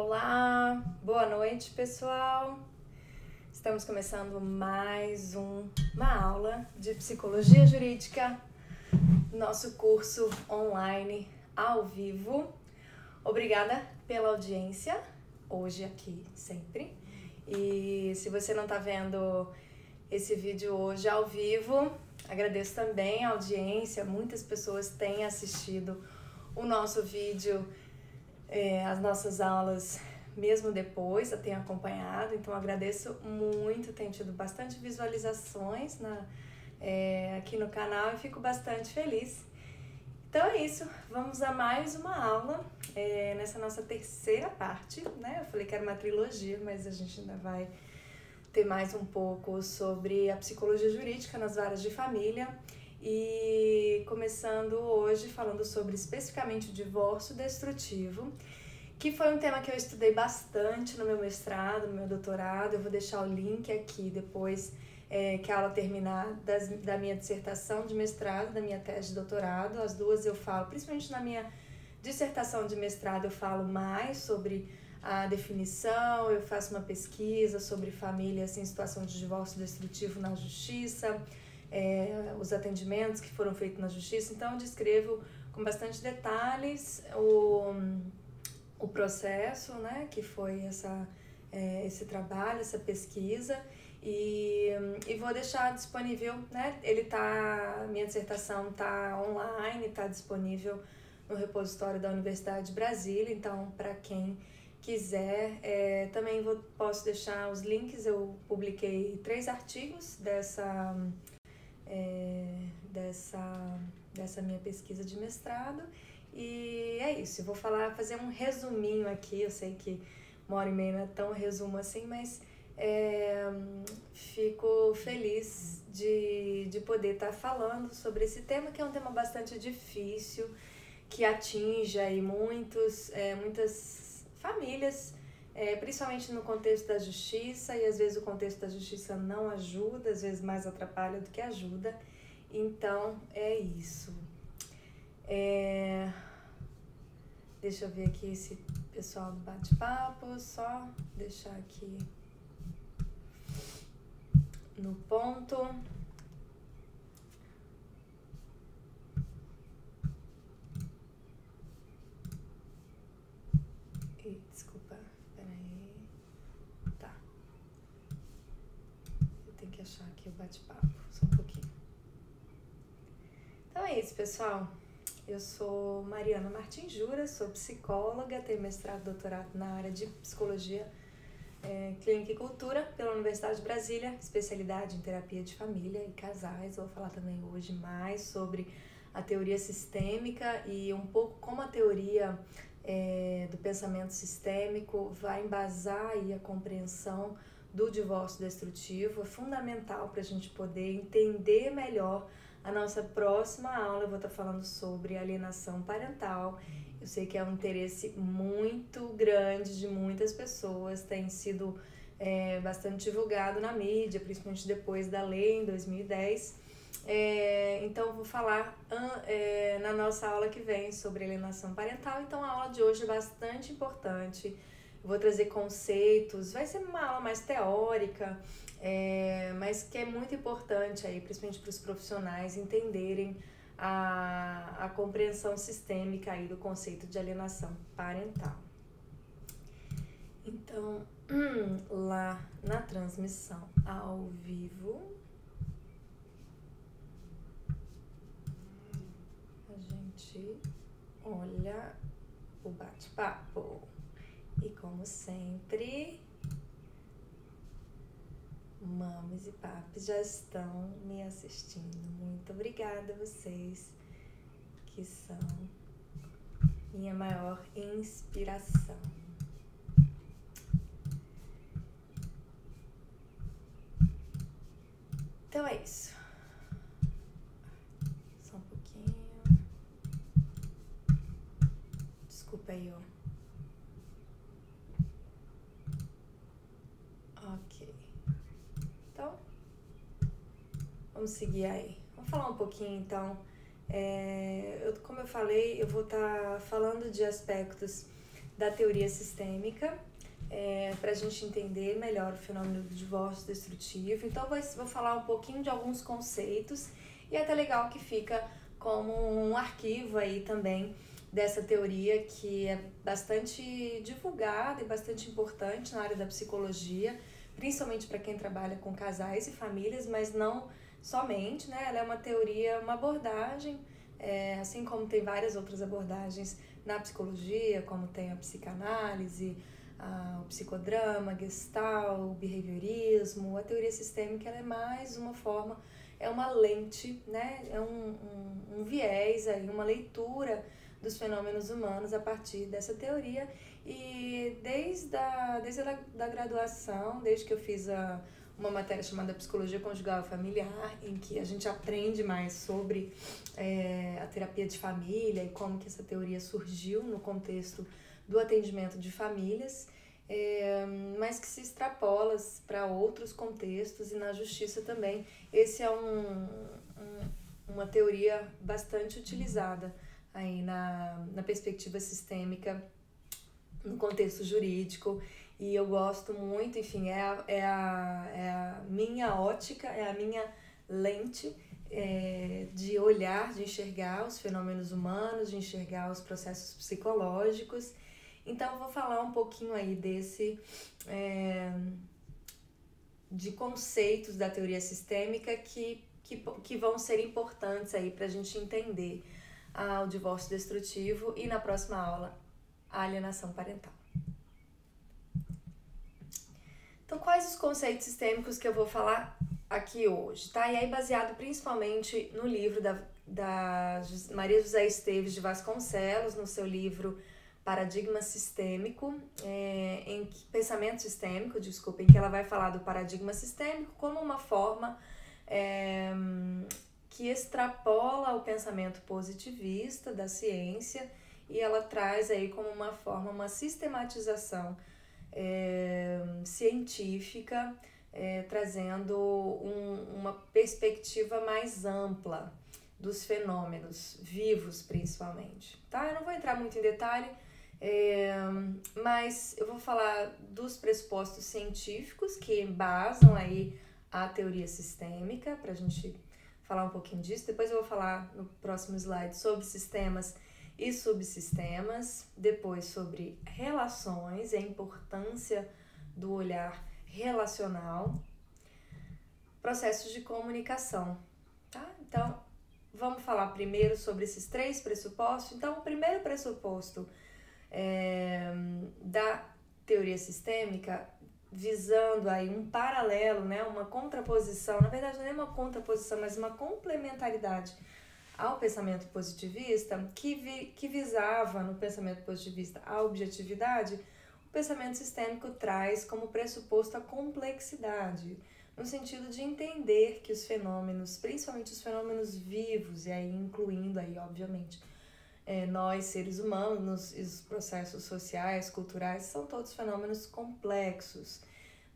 Olá, boa noite pessoal. Estamos começando mais um, uma aula de psicologia jurídica, nosso curso online ao vivo. Obrigada pela audiência, hoje aqui sempre. E se você não está vendo esse vídeo hoje ao vivo, agradeço também a audiência. Muitas pessoas têm assistido o nosso vídeo, é, as nossas aulas, mesmo depois, eu tenho acompanhado. Então, agradeço muito, tenho tido bastante visualizações na, é, aqui no canal e fico bastante feliz então é isso, vamos a mais uma aula é, nessa nossa terceira parte, né? Eu falei que era uma trilogia, mas a gente ainda vai ter mais um pouco sobre a psicologia jurídica nas varas de família e começando hoje falando sobre especificamente o divórcio destrutivo, que foi um tema que eu estudei bastante no meu mestrado, no meu doutorado. Eu vou deixar o link aqui depois é, que a aula terminar das, da minha dissertação de mestrado, da minha tese de doutorado. As duas eu falo, principalmente na minha dissertação de mestrado, eu falo mais sobre a definição, eu faço uma pesquisa sobre famílias em situação de divórcio destrutivo na justiça, é, os atendimentos que foram feitos na justiça. Então, eu descrevo com bastante detalhes o, o processo, né, que foi essa, é, esse trabalho, essa pesquisa. E, e vou deixar disponível, né? Ele tá, minha dissertação tá online, tá disponível no repositório da Universidade de Brasília, então para quem quiser, é, também vou, posso deixar os links, eu publiquei três artigos dessa, é, dessa, dessa minha pesquisa de mestrado. E é isso, eu vou falar, fazer um resuminho aqui, eu sei que uma hora e meia não é tão resumo assim, mas é, fico feliz de, de poder estar falando sobre esse tema, que é um tema bastante difícil, que atinge aí muitos, é, muitas famílias, é, principalmente no contexto da justiça, e às vezes o contexto da justiça não ajuda, às vezes mais atrapalha do que ajuda. Então, é isso. É... Deixa eu ver aqui esse pessoal do bate-papo, só deixar aqui no ponto. E, desculpa, peraí. Tá. Achar aqui o bate-papo, só um pouquinho. Então é isso, pessoal. Eu sou Mariana Martins Jura, sou psicóloga, tenho mestrado e doutorado na área de psicologia é, Clínica e Cultura pela Universidade de Brasília, especialidade em terapia de família e casais. Vou falar também hoje mais sobre a teoria sistêmica e um pouco como a teoria é, do pensamento sistêmico vai embasar aí a compreensão do divórcio destrutivo. É fundamental para a gente poder entender melhor a nossa próxima aula. Eu vou estar falando sobre alienação parental eu sei que é um interesse muito grande de muitas pessoas, tem sido é, bastante divulgado na mídia, principalmente depois da lei em 2010. É, então, vou falar é, na nossa aula que vem sobre alienação parental. Então, a aula de hoje é bastante importante. Vou trazer conceitos, vai ser uma aula mais teórica, é, mas que é muito importante aí, principalmente para os profissionais entenderem a, a compreensão sistêmica aí do conceito de alienação parental. Então, lá na transmissão ao vivo, a gente olha o bate-papo. E como sempre, mames e papis já estão me assistindo. Muito obrigada a vocês que são minha maior inspiração. Então é isso. Só um pouquinho. Desculpa aí, ó. Vamos seguir aí. Vamos falar um pouquinho então. É, eu, como eu falei, eu vou estar tá falando de aspectos da teoria sistêmica, é, para a gente entender melhor o fenômeno do divórcio destrutivo. Então, vou, vou falar um pouquinho de alguns conceitos e é até legal que fica como um arquivo aí também dessa teoria que é bastante divulgada e bastante importante na área da psicologia, principalmente para quem trabalha com casais e famílias, mas não somente, né? Ela é uma teoria, uma abordagem, é, assim como tem várias outras abordagens na psicologia, como tem a psicanálise, a, o psicodrama, gestalt, o behaviorismo, a teoria sistêmica ela é mais uma forma, é uma lente, né? É um, um, um viés aí, uma leitura dos fenômenos humanos a partir dessa teoria e desde a, desde a da graduação, desde que eu fiz a, uma matéria chamada Psicologia Conjugal Familiar, em que a gente aprende mais sobre é, a terapia de família e como que essa teoria surgiu no contexto do atendimento de famílias, é, mas que se extrapola para outros contextos e na justiça também. Esse é um, um, uma teoria bastante utilizada aí na, na perspectiva sistêmica, no contexto jurídico e eu gosto muito, enfim, é a, é a, é a minha ótica, é a minha lente é, de olhar, de enxergar os fenômenos humanos, de enxergar os processos psicológicos. Então, eu vou falar um pouquinho aí desse. É, de conceitos da teoria sistêmica que, que, que vão ser importantes aí para a gente entender ah, o divórcio destrutivo e na próxima aula a alienação parental. Então, quais os conceitos sistêmicos que eu vou falar aqui hoje, tá? E aí, baseado principalmente no livro da, da Maria José Esteves de Vasconcelos, no seu livro Paradigma Sistêmico, é, em que, Pensamento Sistêmico, desculpa, em que ela vai falar do paradigma sistêmico como uma forma é, que extrapola o pensamento positivista da ciência e ela traz aí como uma forma, uma sistematização é, científica, é, trazendo um, uma perspectiva mais ampla dos fenômenos vivos, principalmente. Tá? Eu não vou entrar muito em detalhe, é, mas eu vou falar dos pressupostos científicos que embasam aí a teoria sistêmica, para a gente falar um pouquinho disso. Depois eu vou falar no próximo slide sobre sistemas e subsistemas, depois sobre relações a importância do olhar relacional, processos de comunicação, tá? Então, vamos falar primeiro sobre esses três pressupostos. Então, o primeiro pressuposto é, da teoria sistêmica visando aí um paralelo, né, uma contraposição, na verdade não é uma contraposição, mas uma complementaridade ao pensamento positivista, que, vi, que visava no pensamento positivista a objetividade, o pensamento sistêmico traz como pressuposto a complexidade, no sentido de entender que os fenômenos, principalmente os fenômenos vivos, e aí incluindo aí, obviamente, é, nós, seres humanos, e os processos sociais, culturais, são todos fenômenos complexos,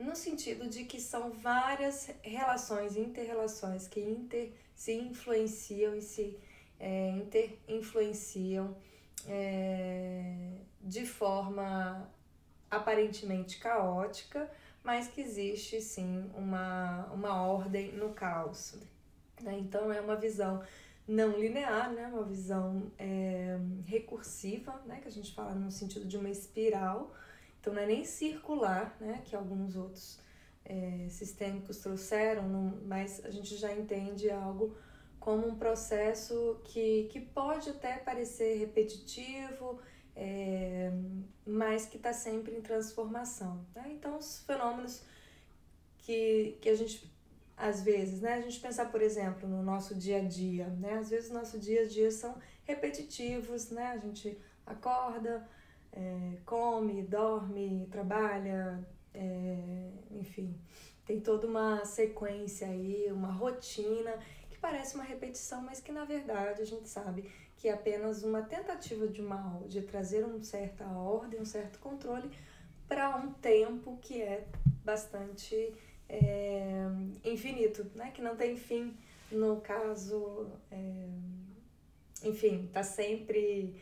no sentido de que são várias relações, interrelações que inter se influenciam e se é, interinfluenciam é, de forma aparentemente caótica, mas que existe sim uma, uma ordem no caos. Né? Então é uma visão não linear, né? uma visão é, recursiva, né? que a gente fala no sentido de uma espiral, então não é nem circular, né? que alguns outros é, sistêmicos trouxeram, mas a gente já entende algo como um processo que, que pode até parecer repetitivo, é, mas que está sempre em transformação. Né? Então, os fenômenos que, que a gente, às vezes, né? a gente pensar, por exemplo, no nosso dia a dia, né? às vezes, nosso dia a dia são repetitivos, né? a gente acorda, é, come, dorme, trabalha, é, enfim, tem toda uma sequência aí, uma rotina que parece uma repetição, mas que na verdade a gente sabe que é apenas uma tentativa de uma de trazer uma certa ordem, um certo controle para um tempo que é bastante é, infinito, né? Que não tem fim no caso, é, enfim, tá sempre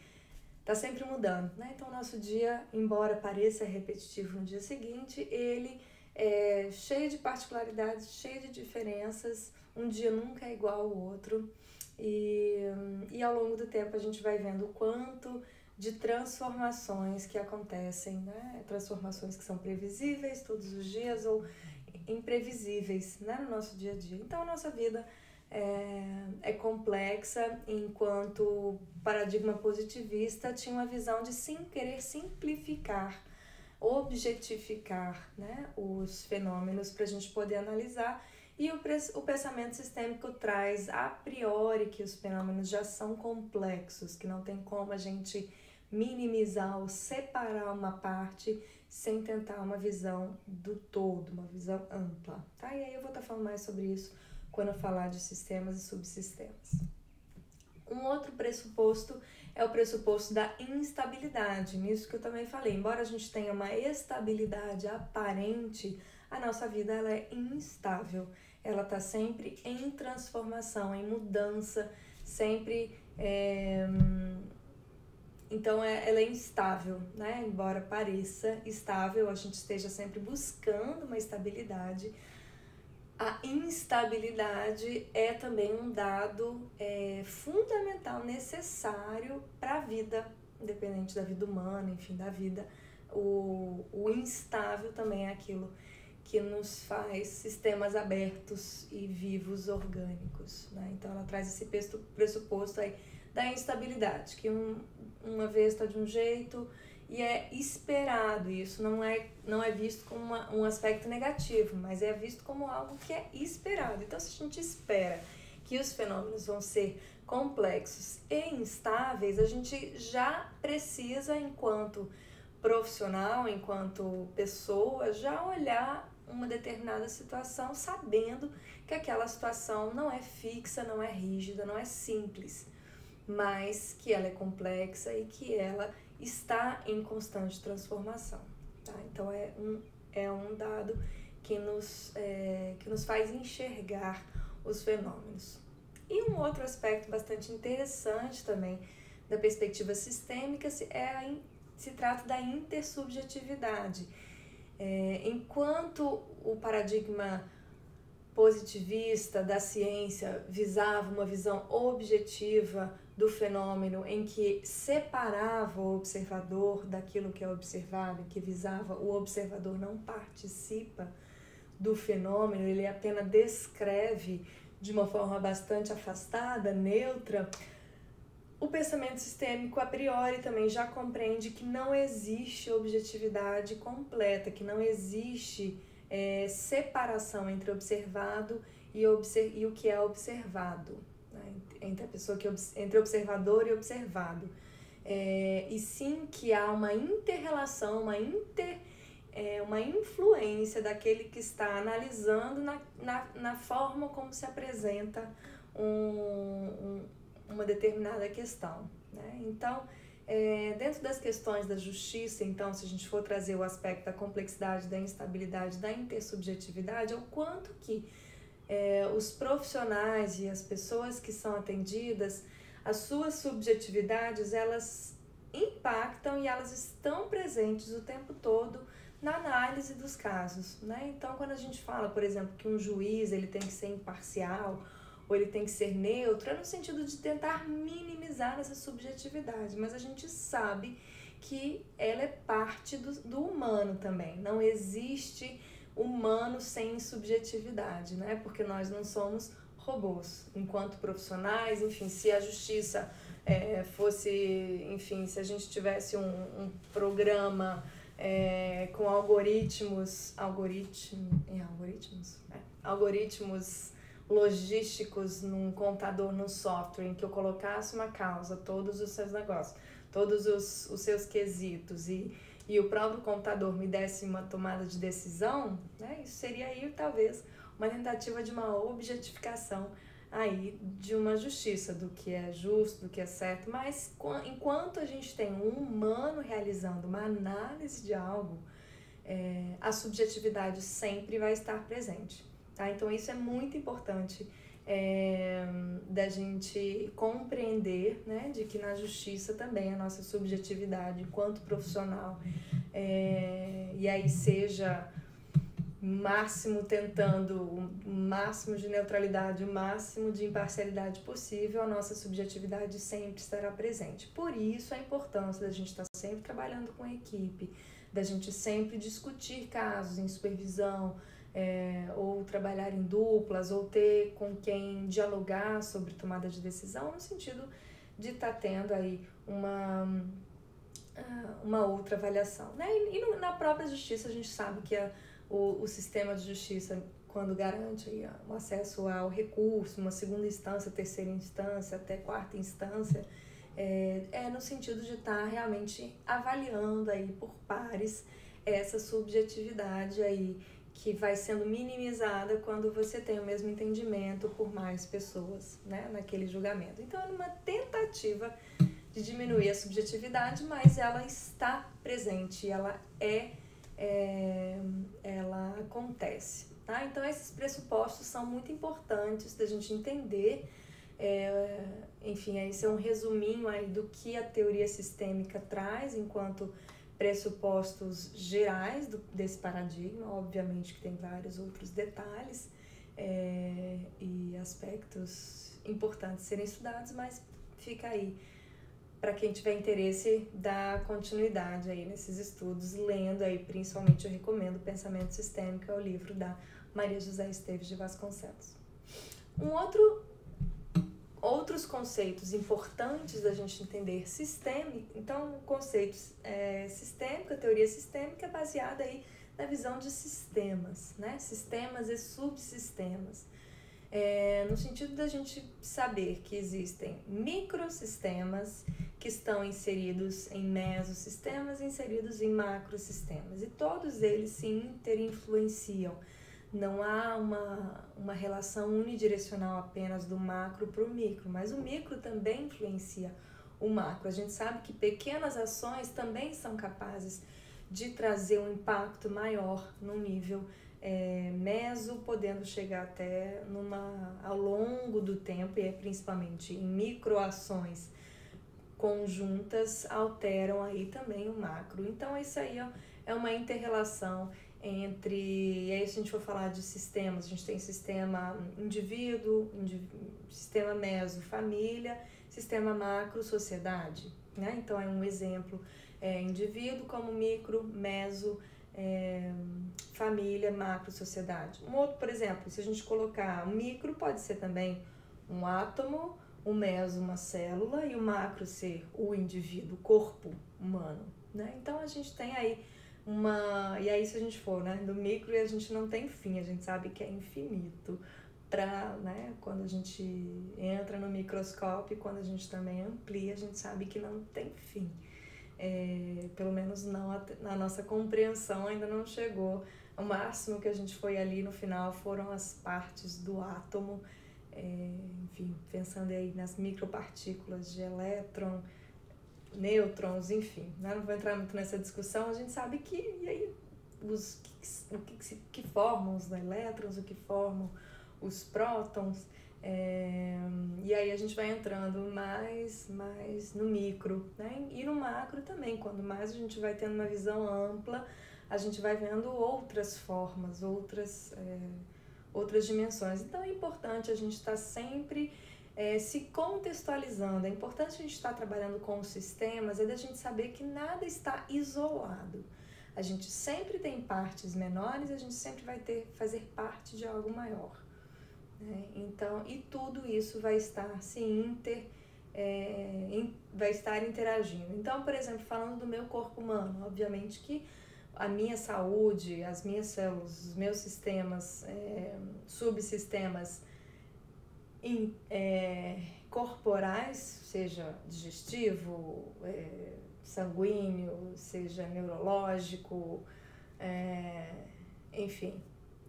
está sempre mudando, né? Então, nosso dia, embora pareça repetitivo no dia seguinte, ele é cheio de particularidades, cheio de diferenças. Um dia nunca é igual ao outro. E, e ao longo do tempo a gente vai vendo o quanto de transformações que acontecem, né? Transformações que são previsíveis todos os dias ou imprevisíveis né? no nosso dia a dia. Então a nossa vida é, é complexa, enquanto o paradigma positivista tinha uma visão de sim querer simplificar, objetificar né? os fenômenos para a gente poder analisar. E o, o pensamento sistêmico traz a priori que os fenômenos já são complexos, que não tem como a gente minimizar ou separar uma parte sem tentar uma visão do todo, uma visão ampla, tá? E aí eu vou estar tá falando mais sobre isso quando falar de sistemas e subsistemas. Um outro pressuposto é o pressuposto da instabilidade, nisso que eu também falei. Embora a gente tenha uma estabilidade aparente, a nossa vida ela é instável. Ela está sempre em transformação, em mudança, sempre é, então é, ela é instável, né? Embora pareça estável, a gente esteja sempre buscando uma estabilidade. A instabilidade é também um dado é, fundamental, necessário para a vida, independente da vida humana, enfim, da vida. O, o instável também é aquilo que nos faz sistemas abertos e vivos orgânicos. Né? Então ela traz esse pressuposto aí da instabilidade, que um, uma vez está de um jeito e é esperado. Isso não é, não é visto como uma, um aspecto negativo, mas é visto como algo que é esperado. Então, se a gente espera que os fenômenos vão ser complexos e instáveis, a gente já precisa, enquanto profissional, enquanto pessoa, já olhar uma determinada situação sabendo que aquela situação não é fixa, não é rígida, não é simples mas que ela é complexa e que ela está em constante transformação. Tá? Então é um, é um dado que nos, é, que nos faz enxergar os fenômenos. E um outro aspecto bastante interessante também da perspectiva sistêmica é a, se trata da intersubjetividade. É, enquanto o paradigma positivista da ciência visava uma visão objetiva do fenômeno em que separava o observador daquilo que é observado, que visava o observador não participa do fenômeno, ele apenas descreve de uma forma bastante afastada, neutra. O pensamento sistêmico a priori também já compreende que não existe objetividade completa, que não existe é, separação entre observado e, e o que é observado? Entre a pessoa que entre observador e observado. É, e sim que há uma interrelação, uma inter é, uma influência daquele que está analisando na, na, na forma como se apresenta um, um, uma determinada questão. Né? Então, é, dentro das questões da justiça, então, se a gente for trazer o aspecto da complexidade, da instabilidade, da intersubjetividade, é o quanto que é, os profissionais e as pessoas que são atendidas, as suas subjetividades, elas impactam e elas estão presentes o tempo todo na análise dos casos, né? Então, quando a gente fala, por exemplo, que um juiz ele tem que ser imparcial ou ele tem que ser neutro, é no sentido de tentar minimizar essa subjetividade, mas a gente sabe que ela é parte do, do humano também. Não existe humano sem subjetividade, né? Porque nós não somos robôs enquanto profissionais, enfim, se a justiça é, fosse, enfim, se a gente tivesse um, um programa é, com algoritmos, algoritmo, em algoritmos, é, algoritmos logísticos num computador, num software, em que eu colocasse uma causa, todos os seus negócios, todos os, os seus quesitos e e o próprio computador me desse uma tomada de decisão, né, isso seria aí talvez uma tentativa de uma objetificação aí de uma justiça do que é justo, do que é certo, mas enquanto a gente tem um humano realizando uma análise de algo, é, a subjetividade sempre vai estar presente, tá? Então isso é muito importante é, da gente compreender né, de que na justiça também a nossa subjetividade enquanto profissional, é, e aí seja máximo tentando o máximo de neutralidade, o máximo de imparcialidade possível, a nossa subjetividade sempre estará presente. Por isso a importância da gente estar sempre trabalhando com a equipe, da gente sempre discutir casos em supervisão, é, ou trabalhar em duplas, ou ter com quem dialogar sobre tomada de decisão, no sentido de estar tá tendo aí uma, ah, uma outra avaliação. Né? E, e na própria justiça a gente sabe que a, o, o sistema de justiça, quando garante aí, o acesso ao recurso, uma segunda instância, terceira instância, até quarta instância, é, é no sentido de estar tá realmente avaliando aí por pares essa subjetividade aí que vai sendo minimizada quando você tem o mesmo entendimento por mais pessoas né, naquele julgamento. Então, é uma tentativa de diminuir a subjetividade, mas ela está presente, ela é, é ela acontece. Tá? Então, esses pressupostos são muito importantes da gente entender. É, enfim, esse é um resuminho aí do que a teoria sistêmica traz enquanto pressupostos gerais do, desse paradigma, obviamente que tem vários outros detalhes é, e aspectos importantes serem estudados, mas fica aí para quem tiver interesse dar continuidade aí nesses estudos, lendo aí, principalmente eu recomendo Pensamento Sistêmico, é o livro da Maria José Esteves de Vasconcelos. Um outro outros conceitos importantes da gente entender sistêmico. Então, conceitos é, sistêmico, a teoria sistêmica é baseada aí na visão de sistemas, né? Sistemas e subsistemas. É, no sentido da gente saber que existem microsistemas que estão inseridos em mesosistemas, inseridos em macrosistemas, e todos eles se interinfluenciam não há uma, uma relação unidirecional apenas do macro para o micro, mas o micro também influencia o macro. A gente sabe que pequenas ações também são capazes de trazer um impacto maior no nível é, meso, podendo chegar até numa ao longo do tempo e é principalmente em microações conjuntas alteram aí também o macro. Então isso aí ó, é uma interrelação entre. E aí, se a gente for falar de sistemas, a gente tem sistema indivíduo, indivíduo sistema meso, família, sistema macro, sociedade. Né? Então, é um exemplo: é, indivíduo como micro, meso, é, família, macro, sociedade. Um outro, por exemplo, se a gente colocar o micro, pode ser também um átomo, o meso, uma célula, e o macro ser o indivíduo, o corpo humano. Né? Então, a gente tem aí uma. E aí, se a gente for, né, do micro, a gente não tem fim, a gente sabe que é infinito. Pra, né, quando a gente entra no microscópio, quando a gente também amplia, a gente sabe que não tem fim. É, pelo menos não na nossa compreensão ainda não chegou. O máximo que a gente foi ali no final foram as partes do átomo, é, enfim, pensando aí nas micropartículas de elétron, nêutrons, enfim, né? não vou entrar muito nessa discussão, a gente sabe que e aí, os o que, que formam os elétrons, o que formam os prótons, é, e aí a gente vai entrando mais, mais no micro, né? E no macro também, quando mais a gente vai tendo uma visão ampla, a gente vai vendo outras formas, outras, é, outras dimensões. Então é importante a gente estar tá sempre é, se contextualizando. É importante a gente estar trabalhando com os sistemas, é da gente saber que nada está isolado. A gente sempre tem partes menores, a gente sempre vai ter fazer parte de algo maior. Né? Então, e tudo isso vai estar se inter, é, in, vai estar interagindo. Então, por exemplo, falando do meu corpo humano, obviamente que a minha saúde, as minhas células, os meus sistemas, é, subsistemas in, é, corporais, seja digestivo, é, sanguíneo, seja neurológico, é, enfim,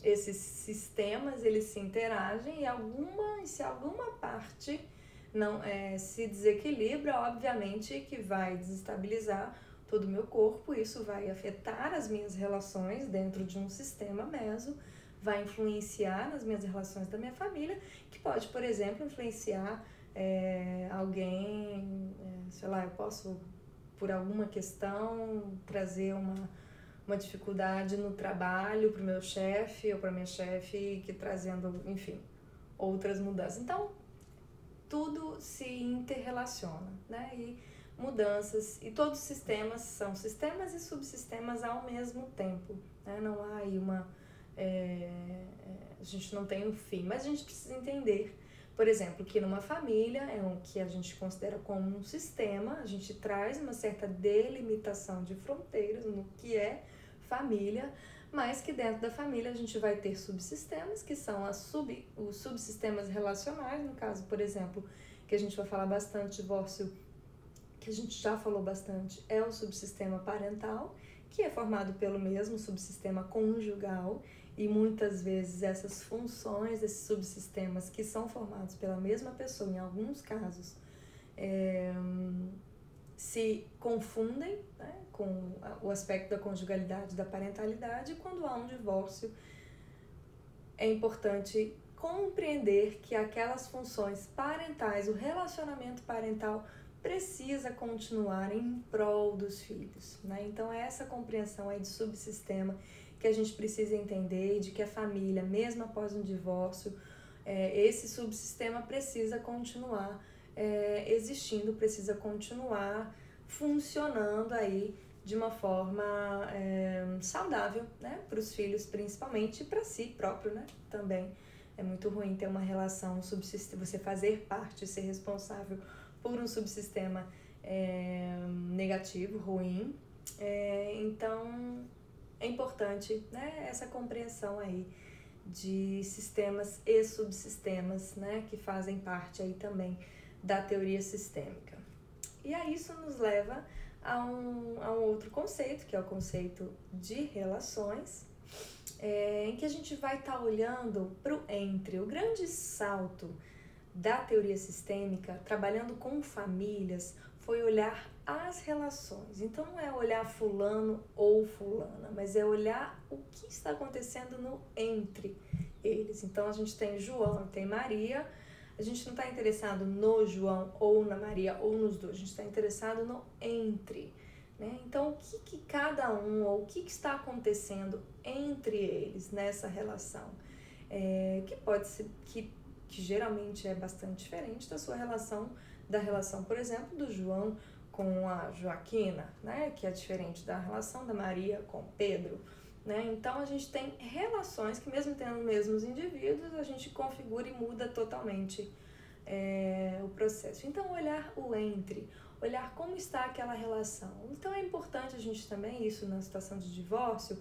esses sistemas eles se interagem e alguma, se alguma parte não é, se desequilibra, obviamente que vai desestabilizar todo o meu corpo, isso vai afetar as minhas relações dentro de um sistema meso, vai influenciar nas minhas relações da minha família, que pode, por exemplo, influenciar é, alguém, é, sei lá, eu posso, por alguma questão, trazer uma, uma dificuldade no trabalho para o meu chefe ou para minha chefe, que trazendo, enfim, outras mudanças. Então, tudo se interrelaciona, né? E mudanças, e todos os sistemas são sistemas e subsistemas ao mesmo tempo, né? Não há aí uma. É, a gente não tem um fim, mas a gente precisa entender por exemplo, que numa família é um que a gente considera como um sistema, a gente traz uma certa delimitação de fronteiras no que é família, mas que dentro da família a gente vai ter subsistemas, que são as sub, os subsistemas relacionais, no caso, por exemplo, que a gente vai falar bastante divórcio, que a gente já falou bastante, é o subsistema parental, que é formado pelo mesmo subsistema conjugal, e muitas vezes essas funções, esses subsistemas que são formados pela mesma pessoa, em alguns casos, é, se confundem né, com o aspecto da conjugalidade, da parentalidade, e quando há um divórcio, é importante compreender que aquelas funções parentais, o relacionamento parental precisa continuar em prol dos filhos. Né? Então, essa compreensão aí de subsistema que a gente precisa entender de que a família, mesmo após um divórcio, é, esse subsistema precisa continuar é, existindo, precisa continuar funcionando aí de uma forma é, saudável, né, para os filhos principalmente e para si próprio, né, também. É muito ruim ter uma relação subsistema, você fazer parte, ser responsável por um subsistema é, negativo, ruim. É, então, é importante né, essa compreensão aí de sistemas e subsistemas, né, que fazem parte aí também da teoria sistêmica. E aí isso nos leva a um, a um outro conceito, que é o conceito de relações, é, em que a gente vai estar tá olhando para o entre. O grande salto da teoria sistêmica, trabalhando com famílias, foi olhar as relações. Então não é olhar fulano ou fulana, mas é olhar o que está acontecendo no entre eles. Então a gente tem João, tem Maria. A gente não está interessado no João ou na Maria ou nos dois, a gente está interessado no entre. Né? Então, o que, que cada um, ou o que, que está acontecendo entre eles nessa relação? É, que pode ser, que, que geralmente é bastante diferente da sua relação, da relação, por exemplo, do João com a Joaquina, né, que é diferente da relação da Maria com Pedro. Né? Então a gente tem relações que, mesmo tendo os mesmos indivíduos, a gente configura e muda totalmente é, o processo. Então, olhar o entre, olhar como está aquela relação. Então, é importante a gente também, isso na situação de divórcio,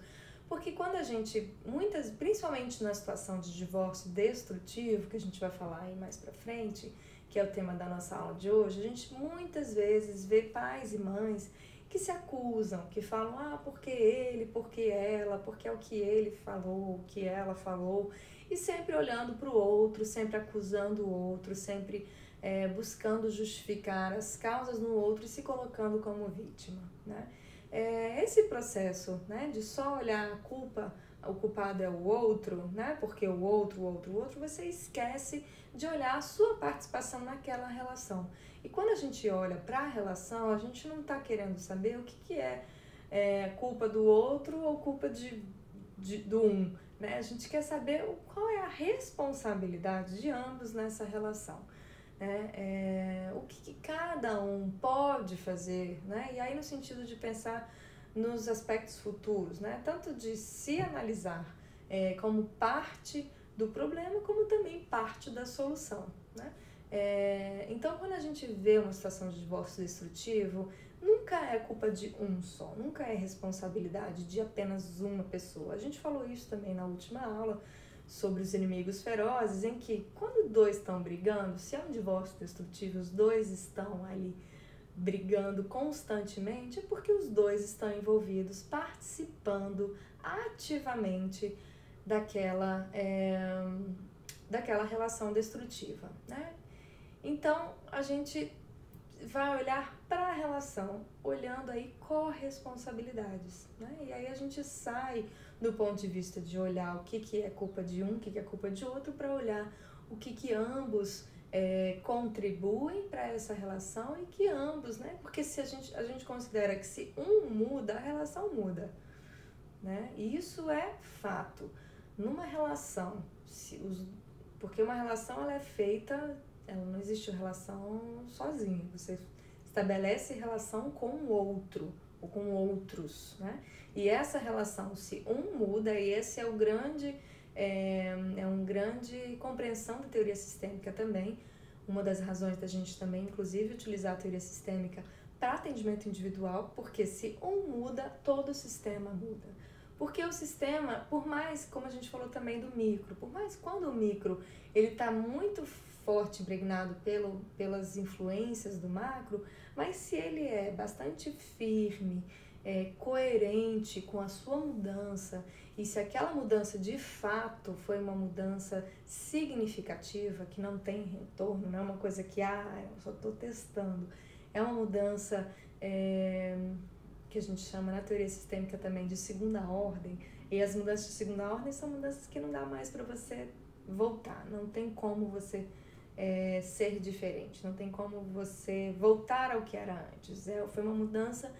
porque quando a gente, muitas, principalmente na situação de divórcio destrutivo, que a gente vai falar aí mais pra frente, que é o tema da nossa aula de hoje, a gente muitas vezes vê pais e mães que se acusam, que falam, ah, porque ele, porque ela, porque é o que ele falou, o que ela falou, e sempre olhando para o outro, sempre acusando o outro, sempre é, buscando justificar as causas no outro e se colocando como vítima, né? É, esse processo, né, de só olhar a culpa o culpado é o outro, né? Porque o outro, o outro, o outro, você esquece de olhar a sua participação naquela relação. E quando a gente olha para a relação, a gente não está querendo saber o que, que é, é, culpa do outro ou culpa de, de, do um, né? A gente quer saber qual é a responsabilidade de ambos nessa relação. Né? É, o que, que cada um pode fazer, né? E aí no sentido de pensar nos aspectos futuros, né? Tanto de se analisar é, como parte do problema, como também parte da solução, né? É, então, quando a gente vê uma situação de divórcio destrutivo, nunca é culpa de um só, nunca é responsabilidade de apenas uma pessoa. A gente falou isso também na última aula sobre os inimigos ferozes, em que quando dois estão brigando, se é um divórcio destrutivo, os dois estão ali brigando constantemente é porque os dois estão envolvidos, participando ativamente daquela, é, daquela relação destrutiva, né? Então, a gente vai olhar para a relação, olhando aí corresponsabilidades, né? E aí a gente sai do ponto de vista de olhar o que, que é culpa de um, o que, que é culpa de outro, para olhar o que, que ambos é, contribuem para essa relação e que ambos, né? Porque se a gente, a gente considera que se um muda, a relação muda, né? E isso é fato. Numa relação, se os, porque uma relação ela é feita, ela não existe relação sozinha. Você estabelece relação com o outro ou com outros, né? E essa relação, se um muda, e esse é o grande é, é uma grande compreensão da teoria sistêmica também. Uma das razões da gente também, inclusive, utilizar a teoria sistêmica para atendimento individual, porque se um muda, todo o sistema muda. Porque o sistema, por mais, como a gente falou também do micro, por mais quando o micro ele está muito forte, impregnado pelo, pelas influências do macro, mas se ele é bastante firme, é, coerente com a sua mudança e se aquela mudança de fato foi uma mudança significativa, que não tem retorno, não é uma coisa que, ah, eu só estou testando, é uma mudança é, que a gente chama na teoria sistêmica também de segunda ordem, e as mudanças de segunda ordem são mudanças que não dá mais para você voltar, não tem como você é, ser diferente, não tem como você voltar ao que era antes. É, foi uma mudança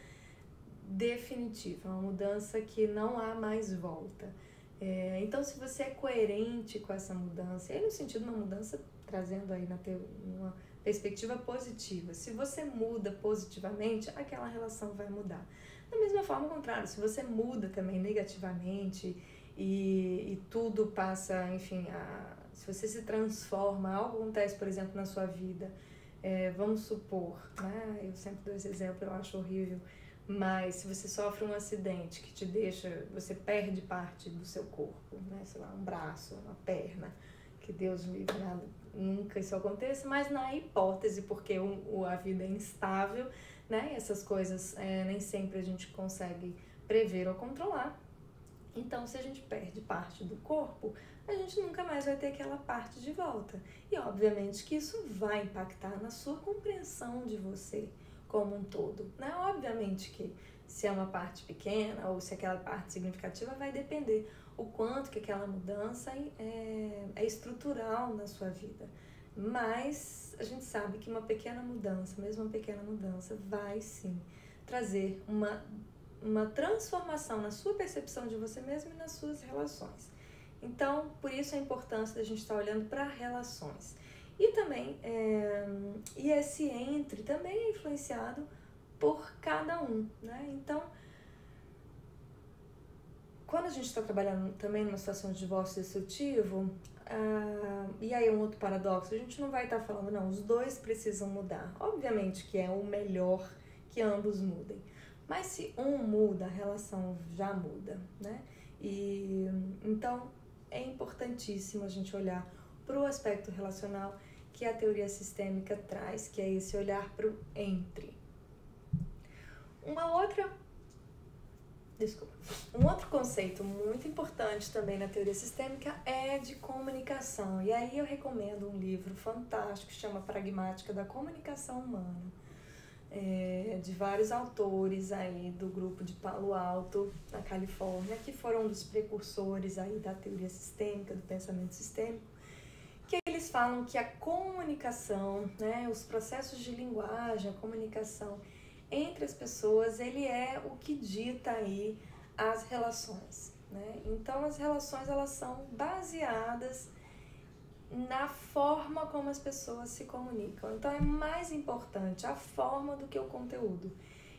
definitiva, uma mudança que não há mais volta. É, então, se você é coerente com essa mudança, e no sentido de uma mudança trazendo aí na te, uma perspectiva positiva, se você muda positivamente, aquela relação vai mudar. Da mesma forma, ao contrário, se você muda também negativamente e, e tudo passa, enfim, a, se você se transforma, algo acontece, por exemplo, na sua vida, é, vamos supor, né, eu sempre dou esse exemplo, eu acho horrível, mas se você sofre um acidente que te deixa, você perde parte do seu corpo, né? Sei lá, um braço, uma perna, que Deus me livre, nada, nunca isso aconteça, mas na hipótese, porque o, o a vida é instável, né? Essas coisas é, nem sempre a gente consegue prever ou controlar. Então, se a gente perde parte do corpo, a gente nunca mais vai ter aquela parte de volta. E obviamente que isso vai impactar na sua compreensão de você como um todo. Né? Obviamente que se é uma parte pequena ou se aquela parte significativa vai depender o quanto que aquela mudança é, é estrutural na sua vida. Mas a gente sabe que uma pequena mudança, mesmo uma pequena mudança, vai sim trazer uma, uma transformação na sua percepção de você mesmo e nas suas relações. Então, por isso a importância da gente estar olhando para relações. E também, é, e esse entre também é influenciado por cada um, né? Então, quando a gente está trabalhando também numa situação de divórcio destrutivo, ah, e aí é um outro paradoxo, a gente não vai estar tá falando, não, os dois precisam mudar. Obviamente que é o melhor que ambos mudem. Mas se um muda, a relação já muda, né? E então é importantíssimo a gente olhar para o aspecto relacional que a teoria sistêmica traz, que é esse olhar para o entre. Uma outra Desculpa. Um outro conceito muito importante também na teoria sistêmica é de comunicação. E aí eu recomendo um livro fantástico que chama Pragmática da Comunicação Humana, é, de vários autores aí do grupo de Palo Alto, na Califórnia, que foram um dos precursores aí da teoria sistêmica, do pensamento sistêmico falam que a comunicação, né, os processos de linguagem, a comunicação entre as pessoas, ele é o que dita aí as relações, né? Então as relações elas são baseadas na forma como as pessoas se comunicam. Então é mais importante a forma do que o conteúdo.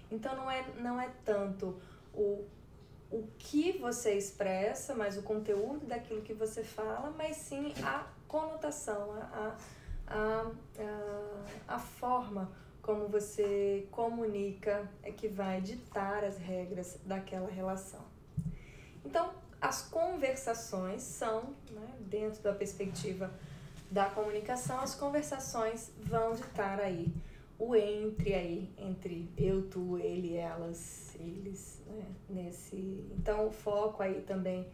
Então não é não é tanto o o que você expressa, mas o conteúdo daquilo que você fala, mas sim a conotação, a, a, a, a forma como você comunica é que vai ditar as regras daquela relação. Então, as conversações são, né, dentro da perspectiva da comunicação, as conversações vão ditar aí o entre aí, entre eu, tu, ele, elas, eles, né, nesse... Então, o foco aí também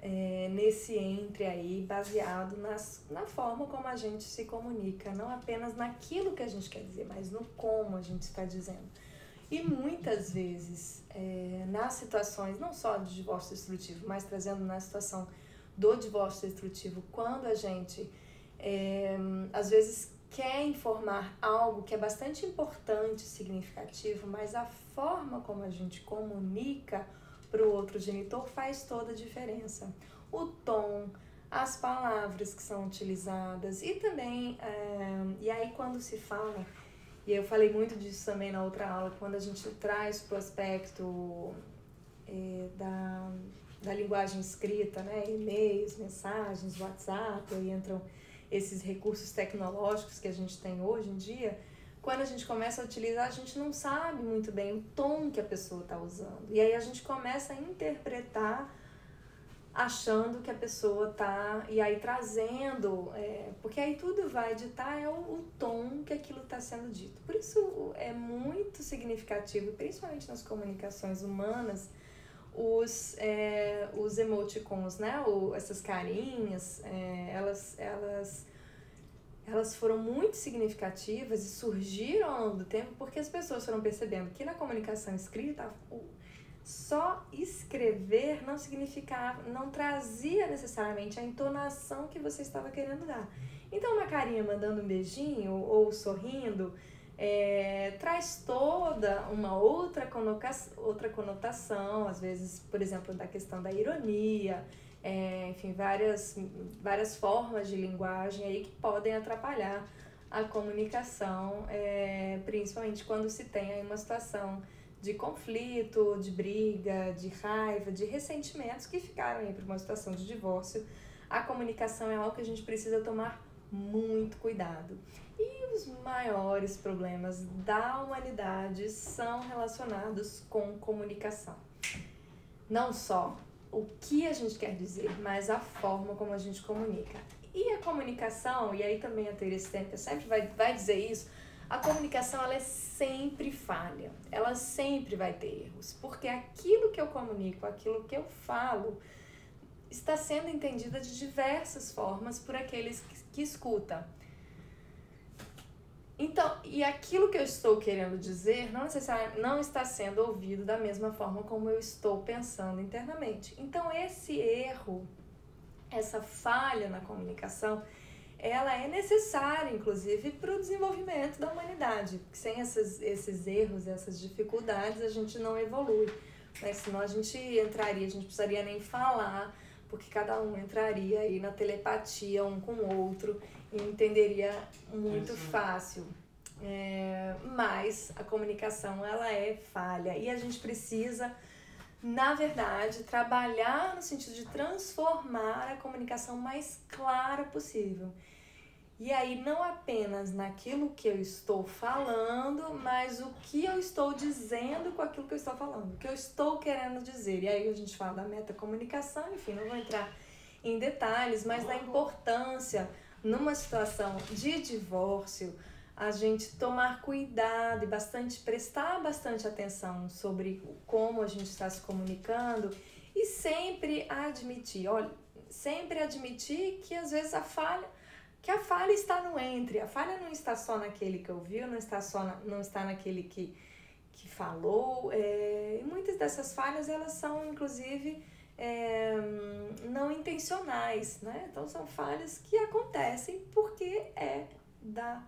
é, nesse entre aí, baseado nas, na forma como a gente se comunica, não apenas naquilo que a gente quer dizer, mas no como a gente está dizendo. E muitas vezes, é, nas situações, não só de divórcio destrutivo, mas trazendo na situação do divórcio destrutivo, quando a gente é, às vezes quer informar algo que é bastante importante, significativo, mas a forma como a gente comunica para o outro genitor faz toda a diferença. O tom, as palavras que são utilizadas e também, é, e aí quando se fala, e eu falei muito disso também na outra aula, quando a gente traz para o aspecto é, da, da linguagem escrita, né, e-mails, mensagens, WhatsApp, aí entram esses recursos tecnológicos que a gente tem hoje em dia, quando a gente começa a utilizar, a gente não sabe muito bem o tom que a pessoa está usando. E aí a gente começa a interpretar achando que a pessoa tá e aí trazendo é, porque aí tudo vai ditar é o, o tom que aquilo está sendo dito por isso é muito significativo principalmente nas comunicações humanas os, é, os emoticons, né? O, essas carinhas, é, elas, elas, elas foram muito significativas e surgiram ao longo do tempo porque as pessoas foram percebendo que na comunicação escrita só escrever não significava, não trazia necessariamente a entonação que você estava querendo dar. Então, uma carinha mandando um beijinho ou sorrindo é, traz toda uma outra, conotação, outra conotação, às vezes, por exemplo, da questão da ironia, é, enfim, várias, várias formas de linguagem aí que podem atrapalhar a comunicação, é, principalmente quando se tem aí uma situação de conflito, de briga, de raiva, de ressentimentos que ficaram aí para uma situação de divórcio. A comunicação é algo que a gente precisa tomar muito cuidado. E os maiores problemas da humanidade são relacionados com comunicação. Não só o que a gente quer dizer, mas a forma como a gente comunica. E a comunicação, e aí também a teoria sistêmica sempre vai, vai dizer isso, a comunicação ela é sempre falha, ela sempre vai ter erros, porque aquilo que eu comunico, aquilo que eu falo, está sendo entendida de diversas formas por aqueles que, que escutam. Então, e aquilo que eu estou querendo dizer não necessariamente não está sendo ouvido da mesma forma como eu estou pensando internamente. Então, esse erro, essa falha na comunicação, ela é necessária, inclusive, para o desenvolvimento da humanidade. Sem esses, esses erros, essas dificuldades, a gente não evolui. Né? Senão a gente entraria, a gente precisaria nem falar, porque cada um entraria aí na telepatia um com o outro entenderia muito fácil. É, mas a comunicação ela é falha e a gente precisa, na verdade, trabalhar no sentido de transformar a comunicação mais clara possível. E aí, não apenas naquilo que eu estou falando, mas o que eu estou dizendo com aquilo que eu estou falando, o que eu estou querendo dizer. E aí a gente fala da metacomunicação, enfim, não vou entrar em detalhes, mas da importância numa situação de divórcio, a gente tomar cuidado e bastante prestar bastante atenção sobre como a gente está se comunicando e sempre admitir, olha, sempre admitir que às vezes a falha que a falha está no entre, a falha não está só naquele que ouviu, não está só na, não está naquele que, que falou. É, e muitas dessas falhas elas são inclusive é, não intencionais, né? Então são falhas que acontecem porque é da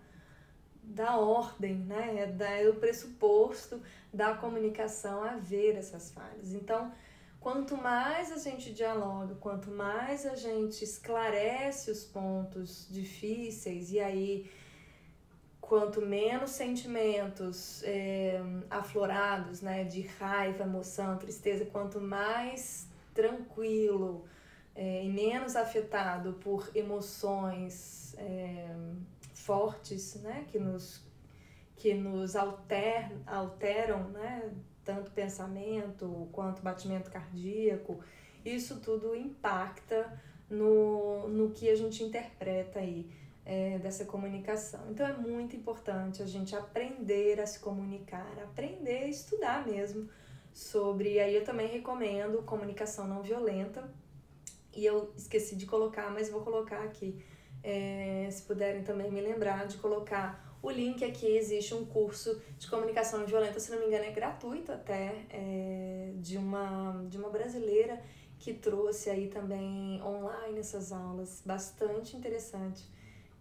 da ordem, né? É, da, é o pressuposto da comunicação haver essas falhas. Então, quanto mais a gente dialoga, quanto mais a gente esclarece os pontos difíceis, e aí quanto menos sentimentos é, aflorados, né, de raiva, emoção, tristeza, quanto mais tranquilo é, e menos afetado por emoções é, fortes, né, que nos, que nos alter, alteram, né, tanto pensamento quanto batimento cardíaco, isso tudo impacta no, no que a gente interpreta aí é, dessa comunicação. Então é muito importante a gente aprender a se comunicar, aprender a estudar mesmo sobre. Aí eu também recomendo comunicação não violenta, E eu esqueci de colocar, mas vou colocar aqui. É, se puderem também me lembrar de colocar o link aqui. Existe um curso de comunicação não violenta, se não me engano, é gratuito até, é, de, uma, de uma brasileira que trouxe aí também online essas aulas, bastante interessante.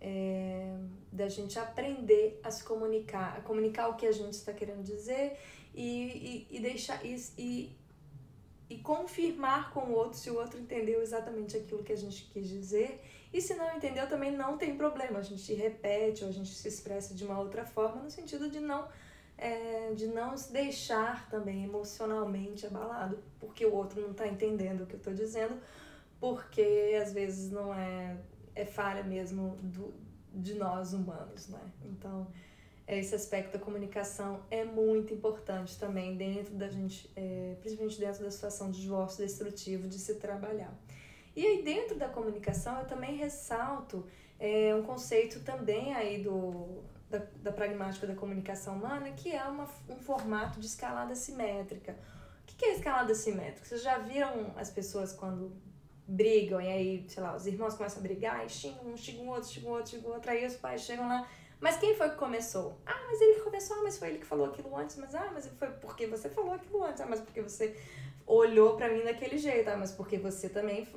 É, da gente aprender a se comunicar, a comunicar o que a gente está querendo dizer e, e, e deixar e, e, e confirmar com o outro se o outro entendeu exatamente aquilo que a gente quis dizer. E se não entendeu, também não tem problema. A gente repete ou a gente se expressa de uma outra forma, no sentido de não, é, de não se deixar também emocionalmente abalado, porque o outro não está entendendo o que eu estou dizendo, porque às vezes não é, é falha mesmo do, de nós humanos, né? Então, esse aspecto da comunicação é muito importante também dentro da gente, é, principalmente dentro da situação de divórcio destrutivo, de se trabalhar. E aí dentro da comunicação eu também ressalto é, um conceito também aí do, da, da pragmática da comunicação humana, que é uma, um formato de escalada simétrica. O que, que é escalada simétrica? Vocês já viram as pessoas quando brigam e aí, sei lá, os irmãos começam a brigar e xingam um, xingam o outro, xingam o outro, xingam o outro, aí os pais chegam lá mas quem foi que começou? Ah, mas ele começou, ah, mas foi ele que falou aquilo antes, mas ah, mas foi porque você falou aquilo antes, ah, mas porque você olhou para mim daquele jeito, ah, mas porque você também.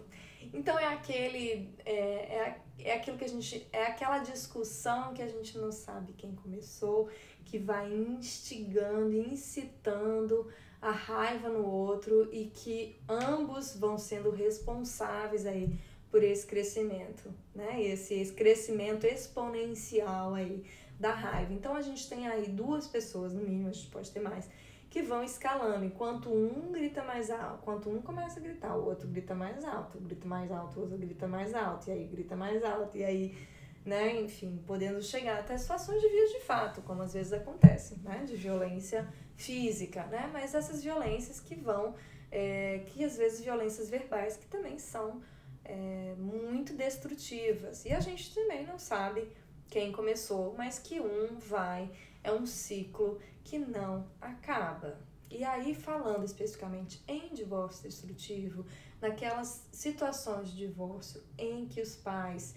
Então é aquele. É, é, é aquilo que a gente. É aquela discussão que a gente não sabe quem começou, que vai instigando, incitando a raiva no outro e que ambos vão sendo responsáveis aí por esse crescimento, né? Esse, esse crescimento exponencial aí da raiva. Então a gente tem aí duas pessoas, no mínimo, a gente pode ter mais, que vão escalando. Enquanto um grita mais alto, quanto um começa a gritar, o outro grita mais alto, grita mais alto, o outro grita mais alto, e aí grita mais alto, e aí, né, enfim, podendo chegar até situações de vias de fato, como às vezes acontece, né, de violência física, né, mas essas violências que vão, é, que às vezes violências verbais que também são é, muito destrutivas. E a gente também não sabe quem começou, mas que um vai, é um ciclo que não acaba. E aí, falando especificamente em divórcio destrutivo, naquelas situações de divórcio em que os pais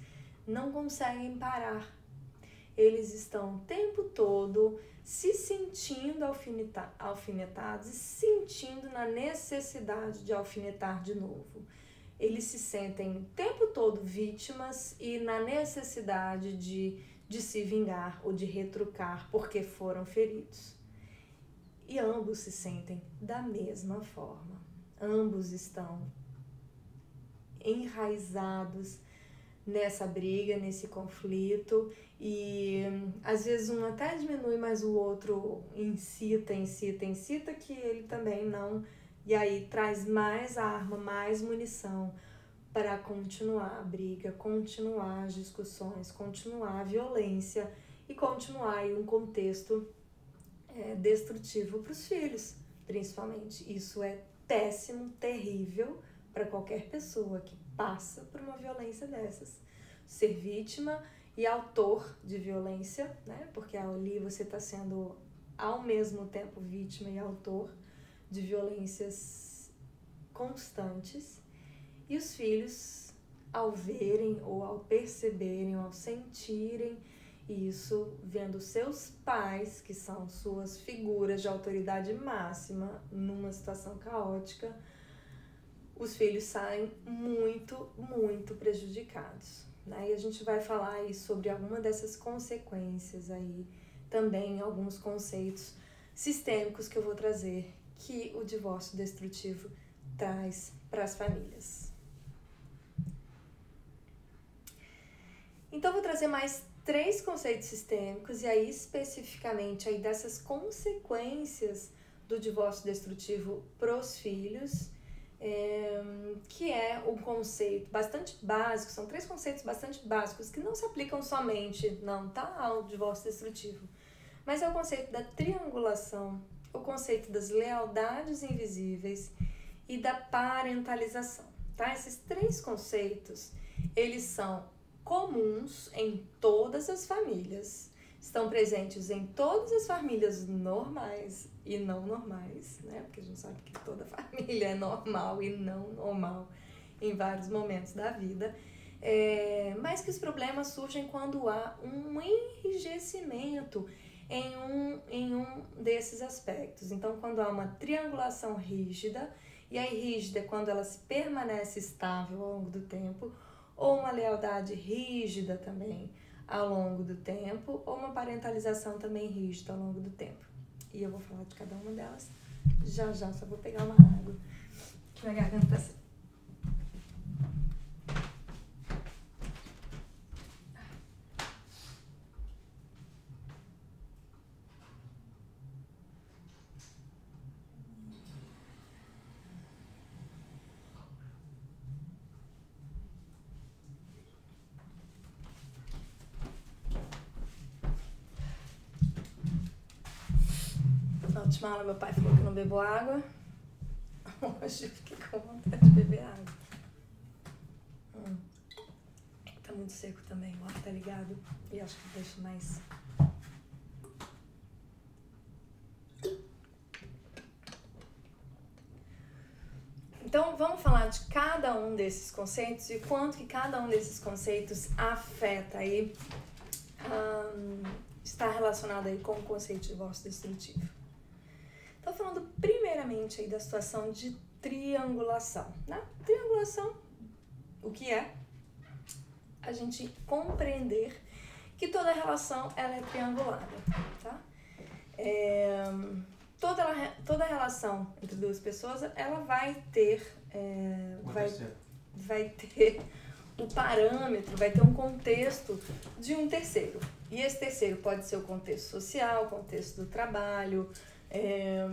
não conseguem parar, eles estão o tempo todo se sentindo alfinetados e sentindo na necessidade de alfinetar de novo eles se sentem o tempo todo vítimas e na necessidade de, de se vingar ou de retrucar porque foram feridos. E ambos se sentem da mesma forma. Ambos estão enraizados nessa briga, nesse conflito e às vezes um até diminui, mas o outro incita, incita, incita que ele também não e aí traz mais arma, mais munição para continuar a briga, continuar as discussões, continuar a violência e continuar aí um contexto é, destrutivo para os filhos, principalmente. Isso é péssimo, terrível para qualquer pessoa que passa por uma violência dessas. Ser vítima e autor de violência, né? Porque ali você está sendo ao mesmo tempo vítima e autor de violências constantes e os filhos, ao verem ou ao perceberem ou ao sentirem isso, vendo seus pais, que são suas figuras de autoridade máxima numa situação caótica, os filhos saem muito, muito prejudicados. Né? E a gente vai falar aí sobre alguma dessas consequências aí, também alguns conceitos sistêmicos que eu vou trazer que o divórcio destrutivo traz para as famílias. Então vou trazer mais três conceitos sistêmicos e aí especificamente aí dessas consequências do divórcio destrutivo para os filhos, é, que é um conceito bastante básico, são três conceitos bastante básicos que não se aplicam somente, não, tá, ao divórcio destrutivo, mas é o conceito da triangulação o conceito das lealdades invisíveis e da parentalização, tá? Esses três conceitos, eles são comuns em todas as famílias, estão presentes em todas as famílias normais e não normais, né? Porque a gente sabe que toda família é normal e não normal. em vários momentos da vida. É, mas que os problemas surgem quando há um enrijecimento em um, em um desses aspectos. Então, quando há uma triangulação rígida, e aí rígida é quando ela se permanece estável ao longo do tempo, ou uma lealdade rígida também ao longo do tempo, ou uma parentalização também rígida ao longo do tempo. E eu vou falar de cada uma delas já já, só vou pegar uma água, que minha garganta tá seca. Aula meu pai falou que não bebo água. Hoje eu fiquei com vontade de beber água. Hum. Tá muito seco também, o ar tá ligado. E acho que deixa mais. Então vamos falar de cada um desses conceitos e quanto que cada um desses conceitos afeta aí, um, está relacionado aí com o conceito de divórcio destrutivo. Aí da situação de triangulação. Né? Triangulação, o que é? A gente compreender que toda relação ela é triangulada, tá? É, toda, toda relação entre duas pessoas, ela vai ter, é, vai, vai ter o parâmetro, vai ter um contexto de um terceiro. E esse terceiro pode ser o contexto social, o contexto do trabalho, é,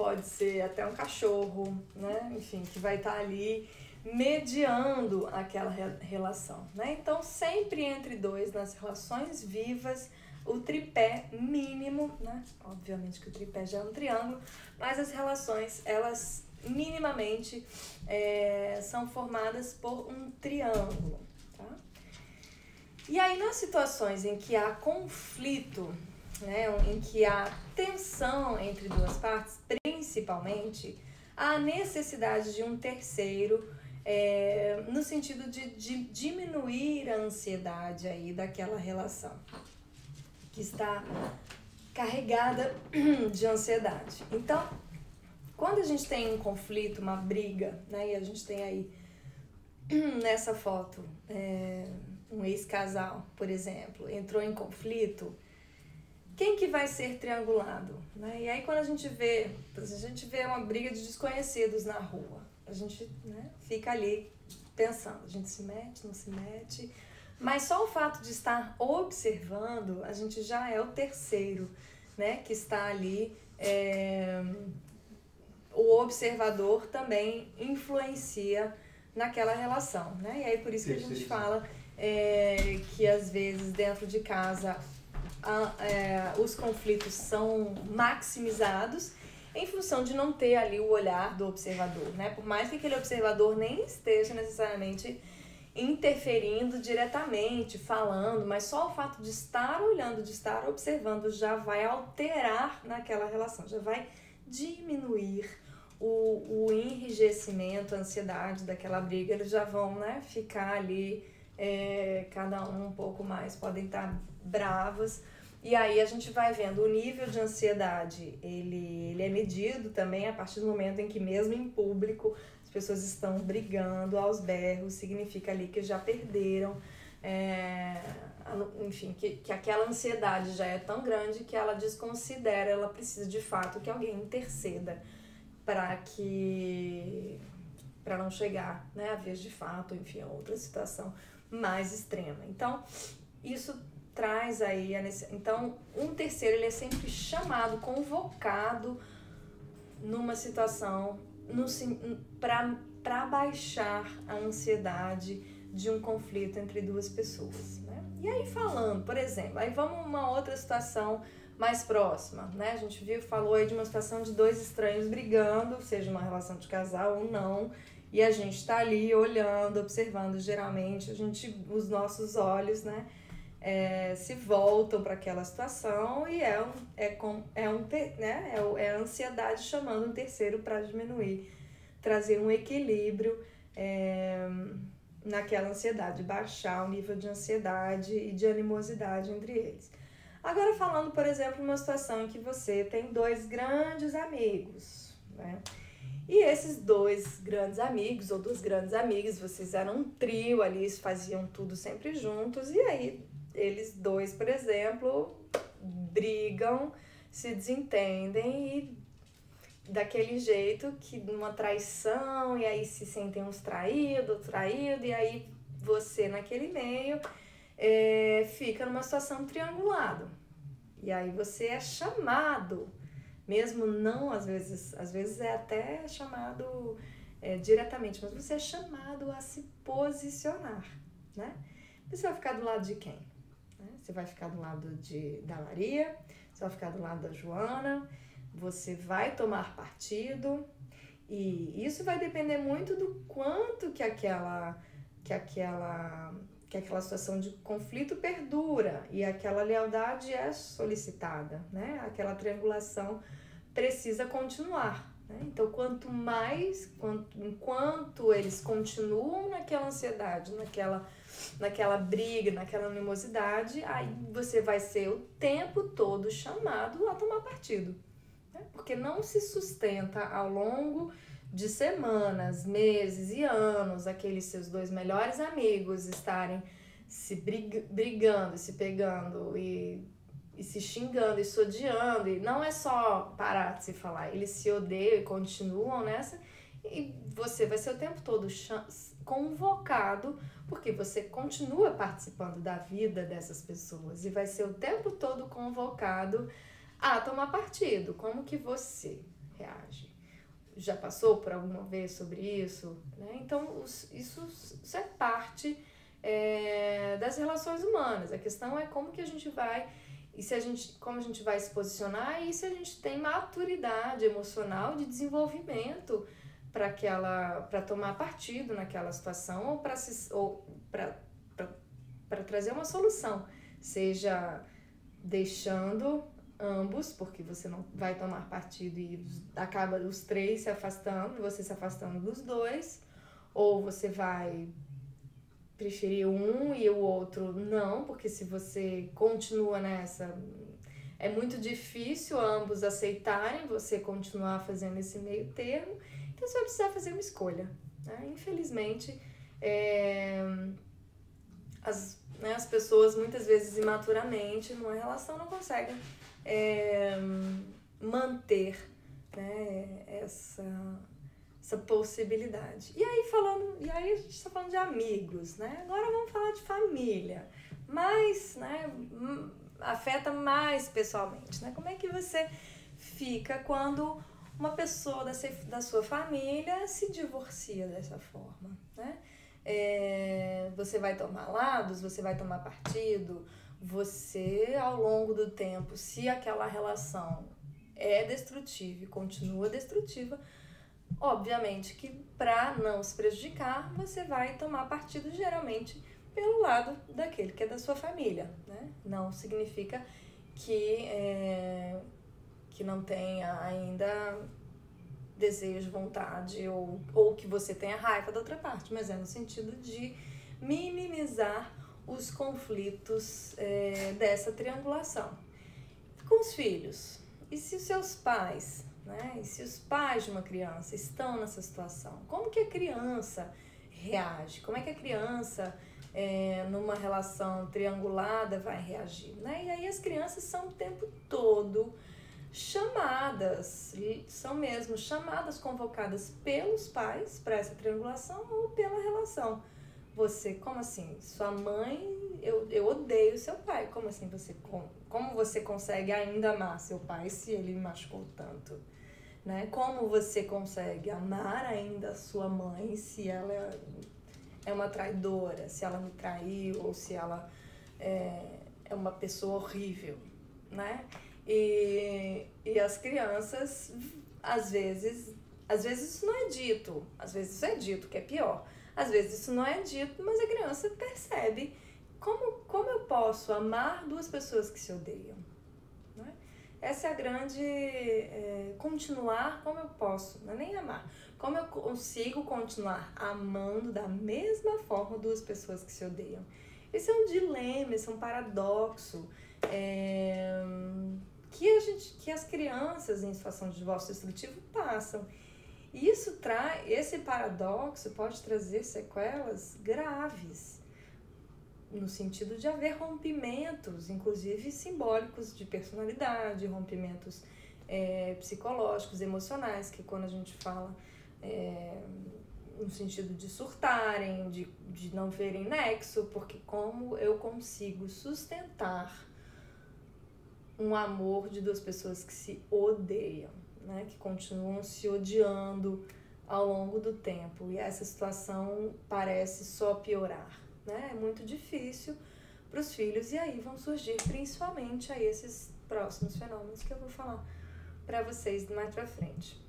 pode ser até um cachorro, né? Enfim, que vai estar tá ali mediando aquela relação, né? Então, sempre entre dois nas relações vivas, o tripé mínimo, né? Obviamente que o tripé já é um triângulo, mas as relações, elas minimamente é, são formadas por um triângulo, tá? E aí, nas situações em que há conflito né, em que há tensão entre duas partes, principalmente, há necessidade de um terceiro é, no sentido de, de diminuir a ansiedade aí daquela relação que está carregada de ansiedade. Então, quando a gente tem um conflito, uma briga, né, e a gente tem aí nessa foto é, um ex-casal, por exemplo, entrou em conflito, quem que vai ser triangulado? Né? E aí quando a gente vê, a gente vê uma briga de desconhecidos na rua, a gente né, fica ali pensando, a gente se mete, não se mete, mas só o fato de estar observando, a gente já é o terceiro, né, que está ali. É, o observador também influencia naquela relação, né? E aí por isso que a gente fala é, que às vezes dentro de casa a, é, os conflitos são maximizados em função de não ter ali o olhar do observador, né? Por mais que aquele observador nem esteja necessariamente interferindo diretamente, falando, mas só o fato de estar olhando, de estar observando, já vai alterar naquela relação, já vai diminuir o, o enrijecimento, a ansiedade daquela briga, eles já vão né, ficar ali, é, cada um um pouco mais, podem estar bravas. E aí a gente vai vendo o nível de ansiedade, ele, ele é medido também a partir do momento em que mesmo em público as pessoas estão brigando aos berros, significa ali que já perderam, é, enfim, que, que aquela ansiedade já é tão grande que ela desconsidera, ela precisa de fato que alguém interceda para que para não chegar, né, a vez de fato, enfim, a outra situação mais extrema. Então, isso traz aí a necessidade. Então, um terceiro ele é sempre chamado, convocado numa situação no, para baixar a ansiedade de um conflito entre duas pessoas. Né? E aí, falando, por exemplo, aí vamos uma outra situação mais próxima, né? A gente viu, falou aí de uma situação de dois estranhos brigando, seja uma relação de casal ou não, e a gente tá ali olhando, observando, geralmente a gente, os nossos olhos, né? é, se voltam para aquela situação e é um, é com, é um né, é, é a ansiedade chamando um terceiro para diminuir, trazer um equilíbrio é, naquela ansiedade, baixar o nível de ansiedade e de animosidade entre eles. Agora, falando, por exemplo, uma situação em que você tem dois grandes amigos, né? E esses dois grandes amigos, ou duas grandes amigas, vocês eram um trio ali, faziam tudo sempre juntos, e aí eles dois, por exemplo, brigam, se desentendem e daquele jeito que numa traição, e aí se sentem uns traídos, traído, e aí você naquele meio é, fica numa situação triangulada. E aí você é chamado mesmo não às vezes, às vezes é até chamado é, diretamente, mas você é chamado a se posicionar, né? Você vai ficar do lado de quem? Né? Você vai ficar do lado de, da Maria, você vai ficar do lado da Joana, você vai tomar partido e isso vai depender muito do quanto que aquela que aquela que aquela situação de conflito perdura e aquela lealdade é solicitada, né? Aquela triangulação precisa continuar. Né? Então, quanto mais, quanto, enquanto eles continuam naquela ansiedade, naquela, naquela briga, naquela animosidade, aí você vai ser o tempo todo chamado a tomar partido. Né? Porque não se sustenta ao longo de semanas, meses e anos aqueles seus dois melhores amigos estarem se brigando, se pegando e e se xingando e se odiando. E não é só parar de se falar, eles se odeiam e continuam nessa. E você vai ser o tempo todo convocado, porque você continua participando da vida dessas pessoas e vai ser o tempo todo convocado a tomar partido. Como que você reage? Já passou por alguma vez sobre isso? Né? Então, isso, isso é parte é, das relações humanas. A questão é como que a gente vai e se a gente, como a gente vai se posicionar e se a gente tem maturidade emocional de desenvolvimento para aquela para tomar partido naquela situação ou para ou para trazer uma solução, seja deixando ambos, porque você não vai tomar partido e acaba os três se afastando, você se afastando dos dois, ou você vai preferir um e o outro não, porque se você continua nessa, é muito difícil ambos aceitarem você continuar fazendo esse meio termo, então você vai precisar fazer uma escolha. Né? Infelizmente, é, as, né, as pessoas muitas vezes imaturamente numa relação não conseguem é, manter né, essa essa possibilidade. E aí falando, e aí a gente está falando de amigos, né? Agora vamos falar de família, mas, né, afeta mais pessoalmente, né? Como é que você fica quando uma pessoa da, da sua família se divorcia dessa forma, né? É, você vai tomar lados, você vai tomar partido, você ao longo do tempo, se aquela relação é destrutiva e continua destrutiva, Obviamente que para não se prejudicar, você vai tomar partido geralmente pelo lado daquele que é da sua família, né? Não significa que, é, que não tenha ainda desejo, vontade ou, ou que você tenha raiva da outra parte, mas é no sentido de minimizar os conflitos é, dessa triangulação. Com os filhos, e se os seus pais né? E se os pais de uma criança estão nessa situação, como que a criança reage? Como é que a criança, é, numa relação triangulada, vai reagir? Né? E aí as crianças são o tempo todo chamadas, são mesmo chamadas, convocadas pelos pais para essa triangulação ou pela relação. Você, como assim? Sua mãe, eu, eu odeio seu pai. Como assim você, como, como você consegue ainda amar seu pai se ele machucou tanto? né? Como você consegue amar ainda sua mãe se ela é uma traidora, se ela me traiu ou se ela é, é uma pessoa horrível, né? E, e as crianças, às vezes, às vezes isso não é dito, às vezes isso é dito, que é pior. Às vezes isso não é dito, mas a criança percebe como, como eu posso amar duas pessoas que se odeiam. Essa é a grande. É, continuar como eu posso, não é nem amar. Como eu consigo continuar amando da mesma forma duas pessoas que se odeiam? Esse é um dilema, esse é um paradoxo é, que, a gente, que as crianças em situação de divórcio destrutivo passam. Isso traz, esse paradoxo pode trazer sequelas graves, no sentido de haver rompimentos, inclusive simbólicos de personalidade, rompimentos é, psicológicos, emocionais, que quando a gente fala é, no sentido de surtarem, de, de não verem nexo, porque como eu consigo sustentar um amor de duas pessoas que se odeiam, né, que continuam se odiando ao longo do tempo e essa situação parece só piorar, né? É muito difícil para os filhos e aí vão surgir principalmente aí esses próximos fenômenos que eu vou falar para vocês mais para frente.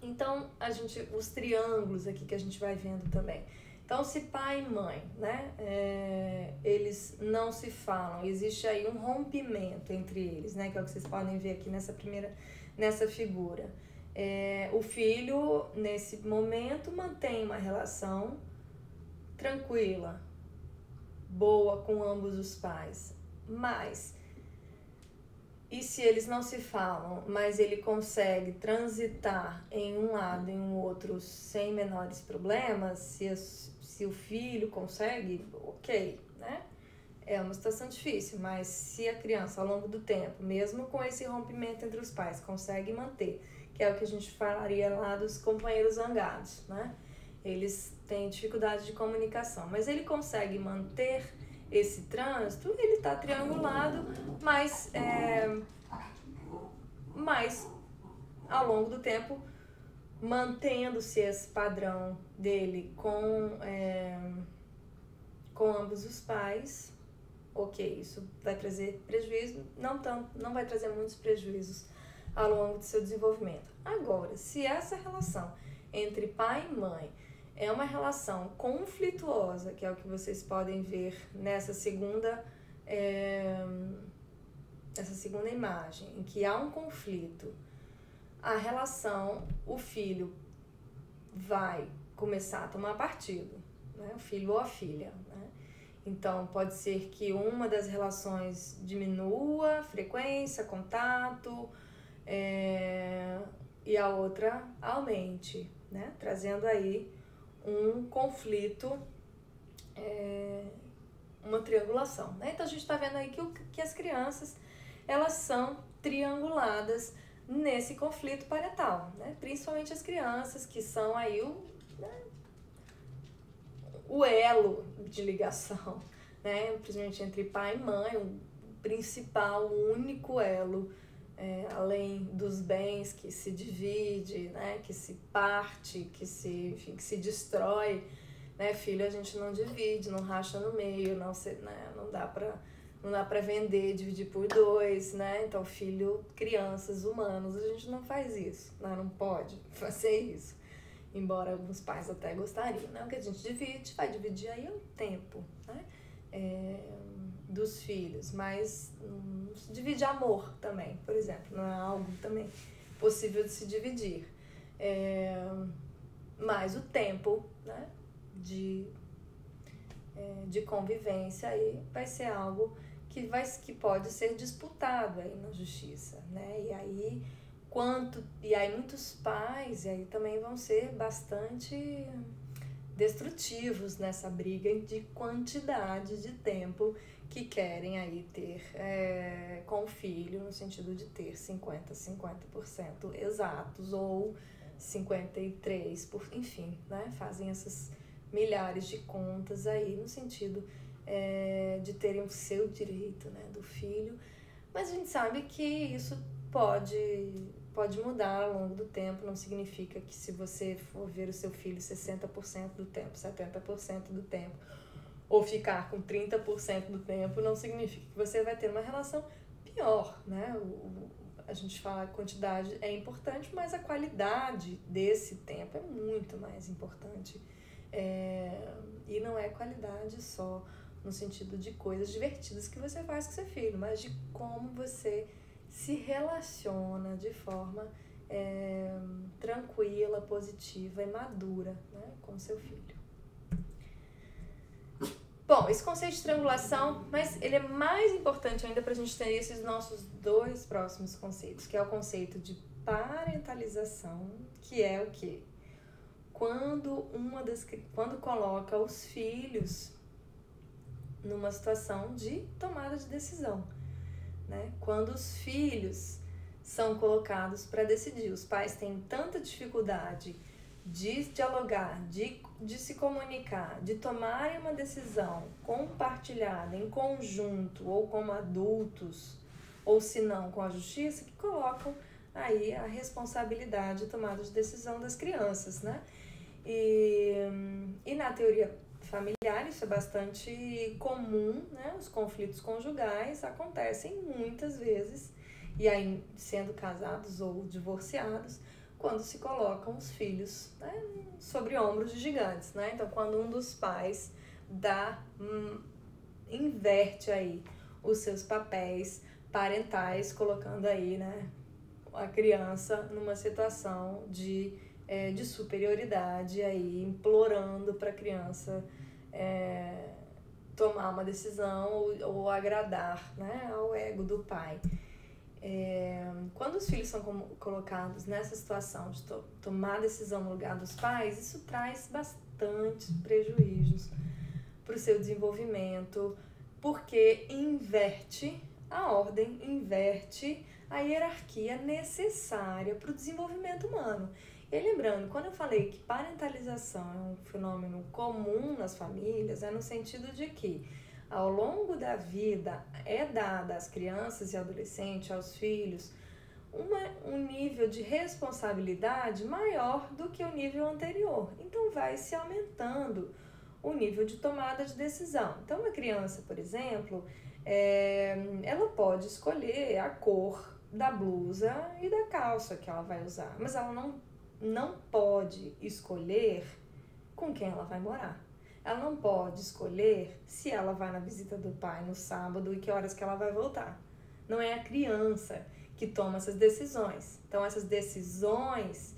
Então, a gente, os triângulos aqui que a gente vai vendo também. Então, se pai e mãe, né, é, eles não se falam, existe aí um rompimento entre eles, né, que é o que vocês podem ver aqui nessa primeira, nessa figura. É, o filho, nesse momento, mantém uma relação tranquila, boa com ambos os pais, mas e se eles não se falam, mas ele consegue transitar em um lado e em um outro sem menores problemas, se, se o filho consegue, ok, né? É uma situação difícil, mas se a criança ao longo do tempo, mesmo com esse rompimento entre os pais, consegue manter, que é o que a gente falaria lá dos companheiros zangados, né? Eles têm dificuldade de comunicação, mas ele consegue manter esse trânsito, ele está triangulado, mas, é, mas ao longo do tempo, mantendo-se esse padrão dele com, é, com ambos os pais, ok, isso vai trazer prejuízo, não, tanto, não vai trazer muitos prejuízos ao longo do seu desenvolvimento. Agora, se essa relação entre pai e mãe é uma relação conflituosa, que é o que vocês podem ver nessa segunda, é, essa segunda imagem, em que há um conflito. A relação, o filho vai começar a tomar partido, né? o filho ou a filha. Então, pode ser que uma das relações diminua frequência, contato, é, e a outra aumente, né? trazendo aí um conflito, é, uma triangulação. Né? Então a gente está vendo aí que, o, que as crianças elas são trianguladas nesse conflito parental, né? principalmente as crianças que são aí o, o elo de ligação, né? principalmente entre pai e mãe, o principal, o único elo é, além dos bens que se divide, né, que se parte, que se, enfim, que se destrói, né, filho a gente não divide, não racha no meio, não se, né, não dá para não dá para vender, dividir por dois, né? Então filho, crianças, humanos, a gente não faz isso, né? não pode fazer isso. Embora alguns pais até gostariam, né? O que a gente divide, vai dividir aí o tempo, né? É, dos filhos, mas hum, divide amor também, por exemplo, não é algo também possível de se dividir. É, mas o tempo né, de, é, de convivência aí vai ser algo que, vai, que pode ser disputado aí na justiça, né? E aí quanto e aí muitos pais e aí também vão ser bastante destrutivos nessa briga de quantidade de tempo que querem aí ter é, com o filho, no sentido de ter 50%, 50% exatos ou 53%, por, enfim, né? Fazem essas milhares de contas aí no sentido é, de terem o seu direito né, do filho. Mas a gente sabe que isso pode, pode mudar ao longo do tempo, não significa que se você for ver o seu filho 60% do tempo, 70% do tempo, ou ficar com 30% do tempo não significa que você vai ter uma relação pior, né? O, o, a gente fala que quantidade é importante, mas a qualidade desse tempo é muito mais importante. É, e não é qualidade só no sentido de coisas divertidas que você faz com seu filho, mas de como você se relaciona de forma é, tranquila, positiva e madura né, com seu filho. Bom, esse conceito de triangulação, mas ele é mais importante ainda para a gente ter esses nossos dois próximos conceitos, que é o conceito de parentalização, que é o que? Quando uma das quando coloca os filhos numa situação de tomada de decisão, né? Quando os filhos são colocados para decidir, os pais têm tanta dificuldade de dialogar, de, de se comunicar, de tomarem uma decisão compartilhada, em conjunto, ou como adultos, ou se não com a justiça, que colocam aí a responsabilidade de tomada de decisão das crianças, né? E, e na teoria familiar isso é bastante comum, né? Os conflitos conjugais acontecem muitas vezes, e aí sendo casados ou divorciados, quando se colocam os filhos né, sobre ombros de gigantes, né? Então, quando um dos pais dá, hum, inverte aí os seus papéis parentais, colocando aí, né, a criança numa situação de, é, de superioridade aí, implorando para a criança é, tomar uma decisão ou, ou agradar, né, ao ego do pai. É, quando os filhos são colocados nessa situação de to tomar decisão no lugar dos pais, isso traz bastante prejuízos para o seu desenvolvimento, porque inverte a ordem, inverte a hierarquia necessária para o desenvolvimento humano. E lembrando, quando eu falei que parentalização é um fenômeno comum nas famílias, é no sentido de que ao longo da vida é dada às crianças e adolescentes, aos filhos, uma, um nível de responsabilidade maior do que o nível anterior. Então vai se aumentando o nível de tomada de decisão. Então, uma criança, por exemplo, é, ela pode escolher a cor da blusa e da calça que ela vai usar, mas ela não, não pode escolher com quem ela vai morar. Ela não pode escolher se ela vai na visita do pai no sábado e que horas que ela vai voltar. Não é a criança que toma essas decisões. Então, essas decisões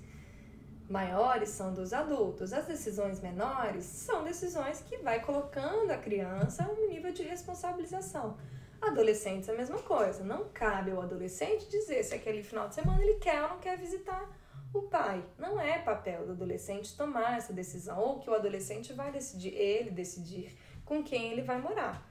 maiores são dos adultos. As decisões menores são decisões que vai colocando a criança um nível de responsabilização. Adolescentes a mesma coisa. Não cabe ao adolescente dizer se aquele final de semana ele quer ou não quer visitar o pai. Não é papel do adolescente tomar essa decisão, ou que o adolescente vai decidir, ele decidir com quem ele vai morar.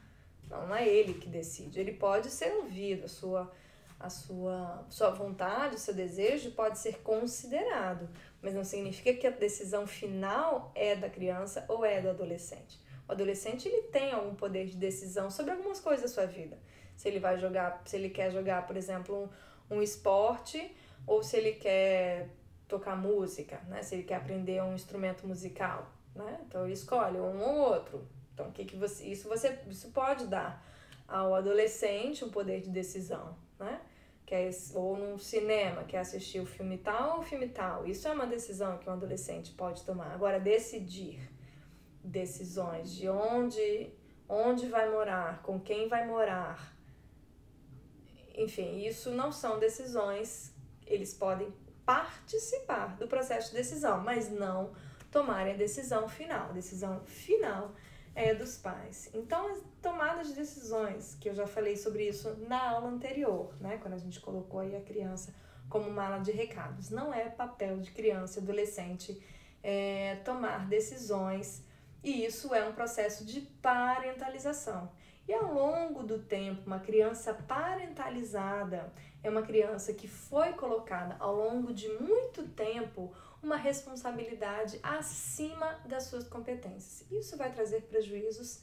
Não, não é ele que decide. Ele pode ser ouvido, a sua, a sua, sua vontade, o seu desejo pode ser considerado, mas não significa que a decisão final é da criança ou é do adolescente. O adolescente ele tem algum poder de decisão sobre algumas coisas da sua vida. Se ele vai jogar, se ele quer jogar, por exemplo, um, um esporte, ou se ele quer tocar música, né? Se ele quer aprender um instrumento musical, né? Então ele escolhe um ou outro. Então o que que você isso você isso pode dar ao adolescente um poder de decisão, né? Quer, ou num cinema, quer assistir o filme tal ou o filme tal. Isso é uma decisão que um adolescente pode tomar. Agora, decidir decisões de onde, onde vai morar, com quem vai morar, enfim, isso não são decisões, eles podem participar do processo de decisão, mas não tomarem a decisão final. A decisão final é dos pais. Então, as tomadas de decisões, que eu já falei sobre isso na aula anterior, né, quando a gente colocou aí a criança como mala de recados, não é papel de criança e adolescente é, tomar decisões, e isso é um processo de parentalização. E ao longo do tempo, uma criança parentalizada é uma criança que foi colocada ao longo de muito tempo uma responsabilidade acima das suas competências. Isso vai trazer prejuízos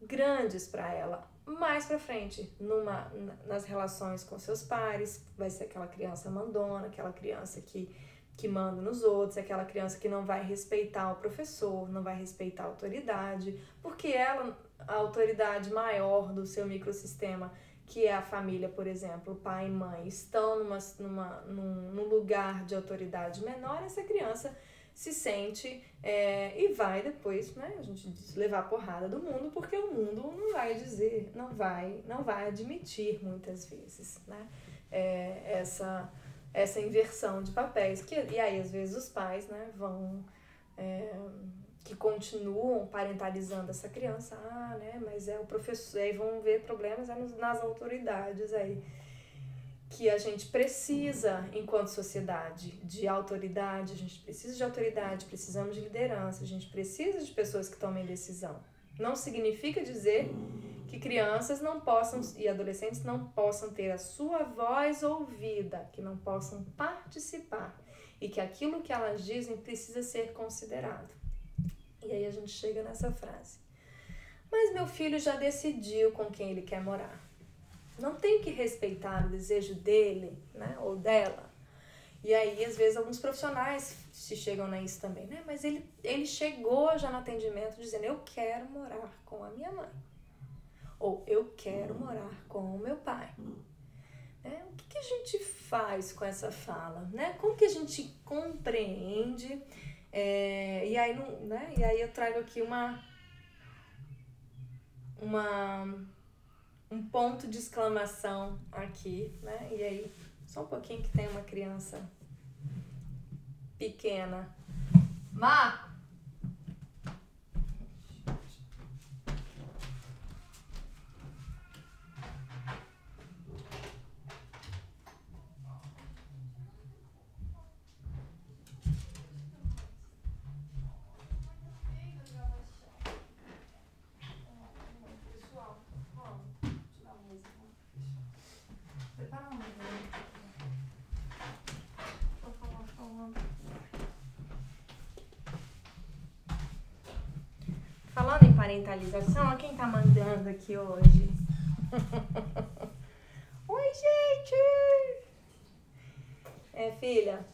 grandes para ela. Mais para frente, numa, nas relações com seus pares, vai ser aquela criança mandona, aquela criança que, que manda nos outros, aquela criança que não vai respeitar o professor, não vai respeitar a autoridade, porque ela a autoridade maior do seu microsistema, que é a família, por exemplo, pai e mãe, estão numa, numa, num, num lugar de autoridade menor, essa criança se sente é, e vai depois, né, a gente diz, levar a porrada do mundo, porque o mundo não vai dizer, não vai, não vai admitir muitas vezes, né, é, essa essa inversão de papéis. Que, e aí, às vezes, os pais né, vão. É, que continuam parentalizando essa criança, ah, né, mas é o professor, aí vão ver problemas é nas autoridades aí que a gente precisa, enquanto sociedade, de autoridade, a gente precisa de autoridade, precisamos de liderança, a gente precisa de pessoas que tomem decisão. Não significa dizer que crianças não possam e adolescentes não possam ter a sua voz ouvida, que não possam participar e que aquilo que elas dizem precisa ser considerado. E aí a gente chega nessa frase. Mas meu filho já decidiu com quem ele quer morar não tem que respeitar o desejo dele, né, ou dela. E aí, às vezes, alguns profissionais se chegam a isso também, né? Mas ele, ele chegou já no atendimento dizendo: Eu quero morar com a minha mãe. Ou eu quero morar com o meu pai. Né? O que, que a gente faz com essa fala? Né? Como que a gente compreende? É, e, aí, não, né? e aí eu trago aqui uma, uma um ponto de exclamação aqui, né? E aí, só um pouquinho que tem uma criança pequena. Má! Parentalização, quem tá mandando aqui hoje? Oi, gente! É, filha,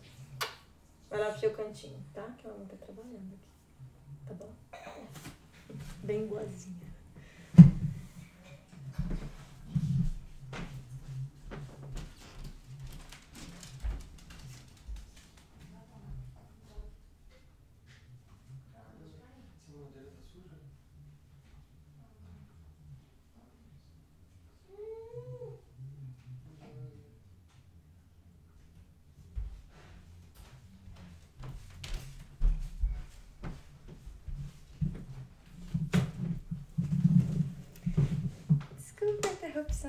vai lá pro seu cantinho, tá? Que ela não tá trabalhando aqui. Tá bom? Bem boazinha.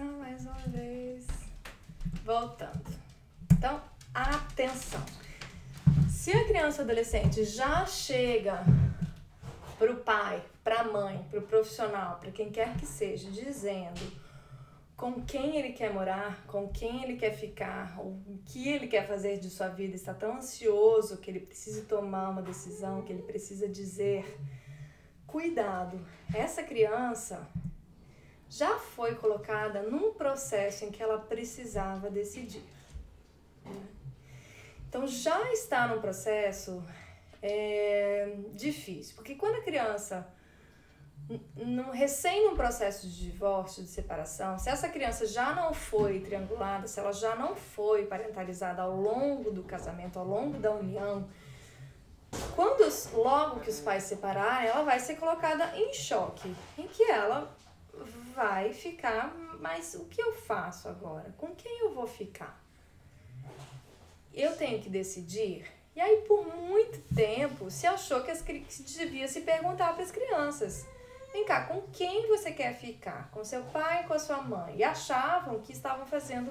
Mais uma vez. Voltando. Então, atenção. Se a criança adolescente já chega para o pai, para a mãe, para o profissional, para quem quer que seja, dizendo com quem ele quer morar, com quem ele quer ficar, o que ele quer fazer de sua vida, está tão ansioso que ele precisa tomar uma decisão, que ele precisa dizer: cuidado, essa criança já foi colocada num processo em que ela precisava decidir. Então já está num processo é, difícil, porque quando a criança no, recém num processo de divórcio, de separação, se essa criança já não foi triangulada, se ela já não foi parentalizada ao longo do casamento, ao longo da união, quando logo que os pais separarem, ela vai ser colocada em choque, em que ela vai ficar, mas o que eu faço agora? Com quem eu vou ficar? Eu tenho que decidir. E aí, por muito tempo, se achou que, as, que devia se perguntar para as crianças: vem cá, com quem você quer ficar? Com seu pai, com a sua mãe? E achavam que estavam fazendo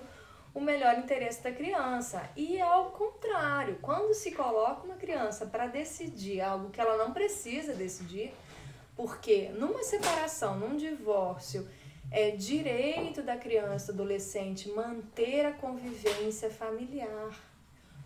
o melhor interesse da criança. E ao contrário, quando se coloca uma criança para decidir algo que ela não precisa decidir, porque numa separação, num divórcio, é direito da criança, adolescente manter a convivência familiar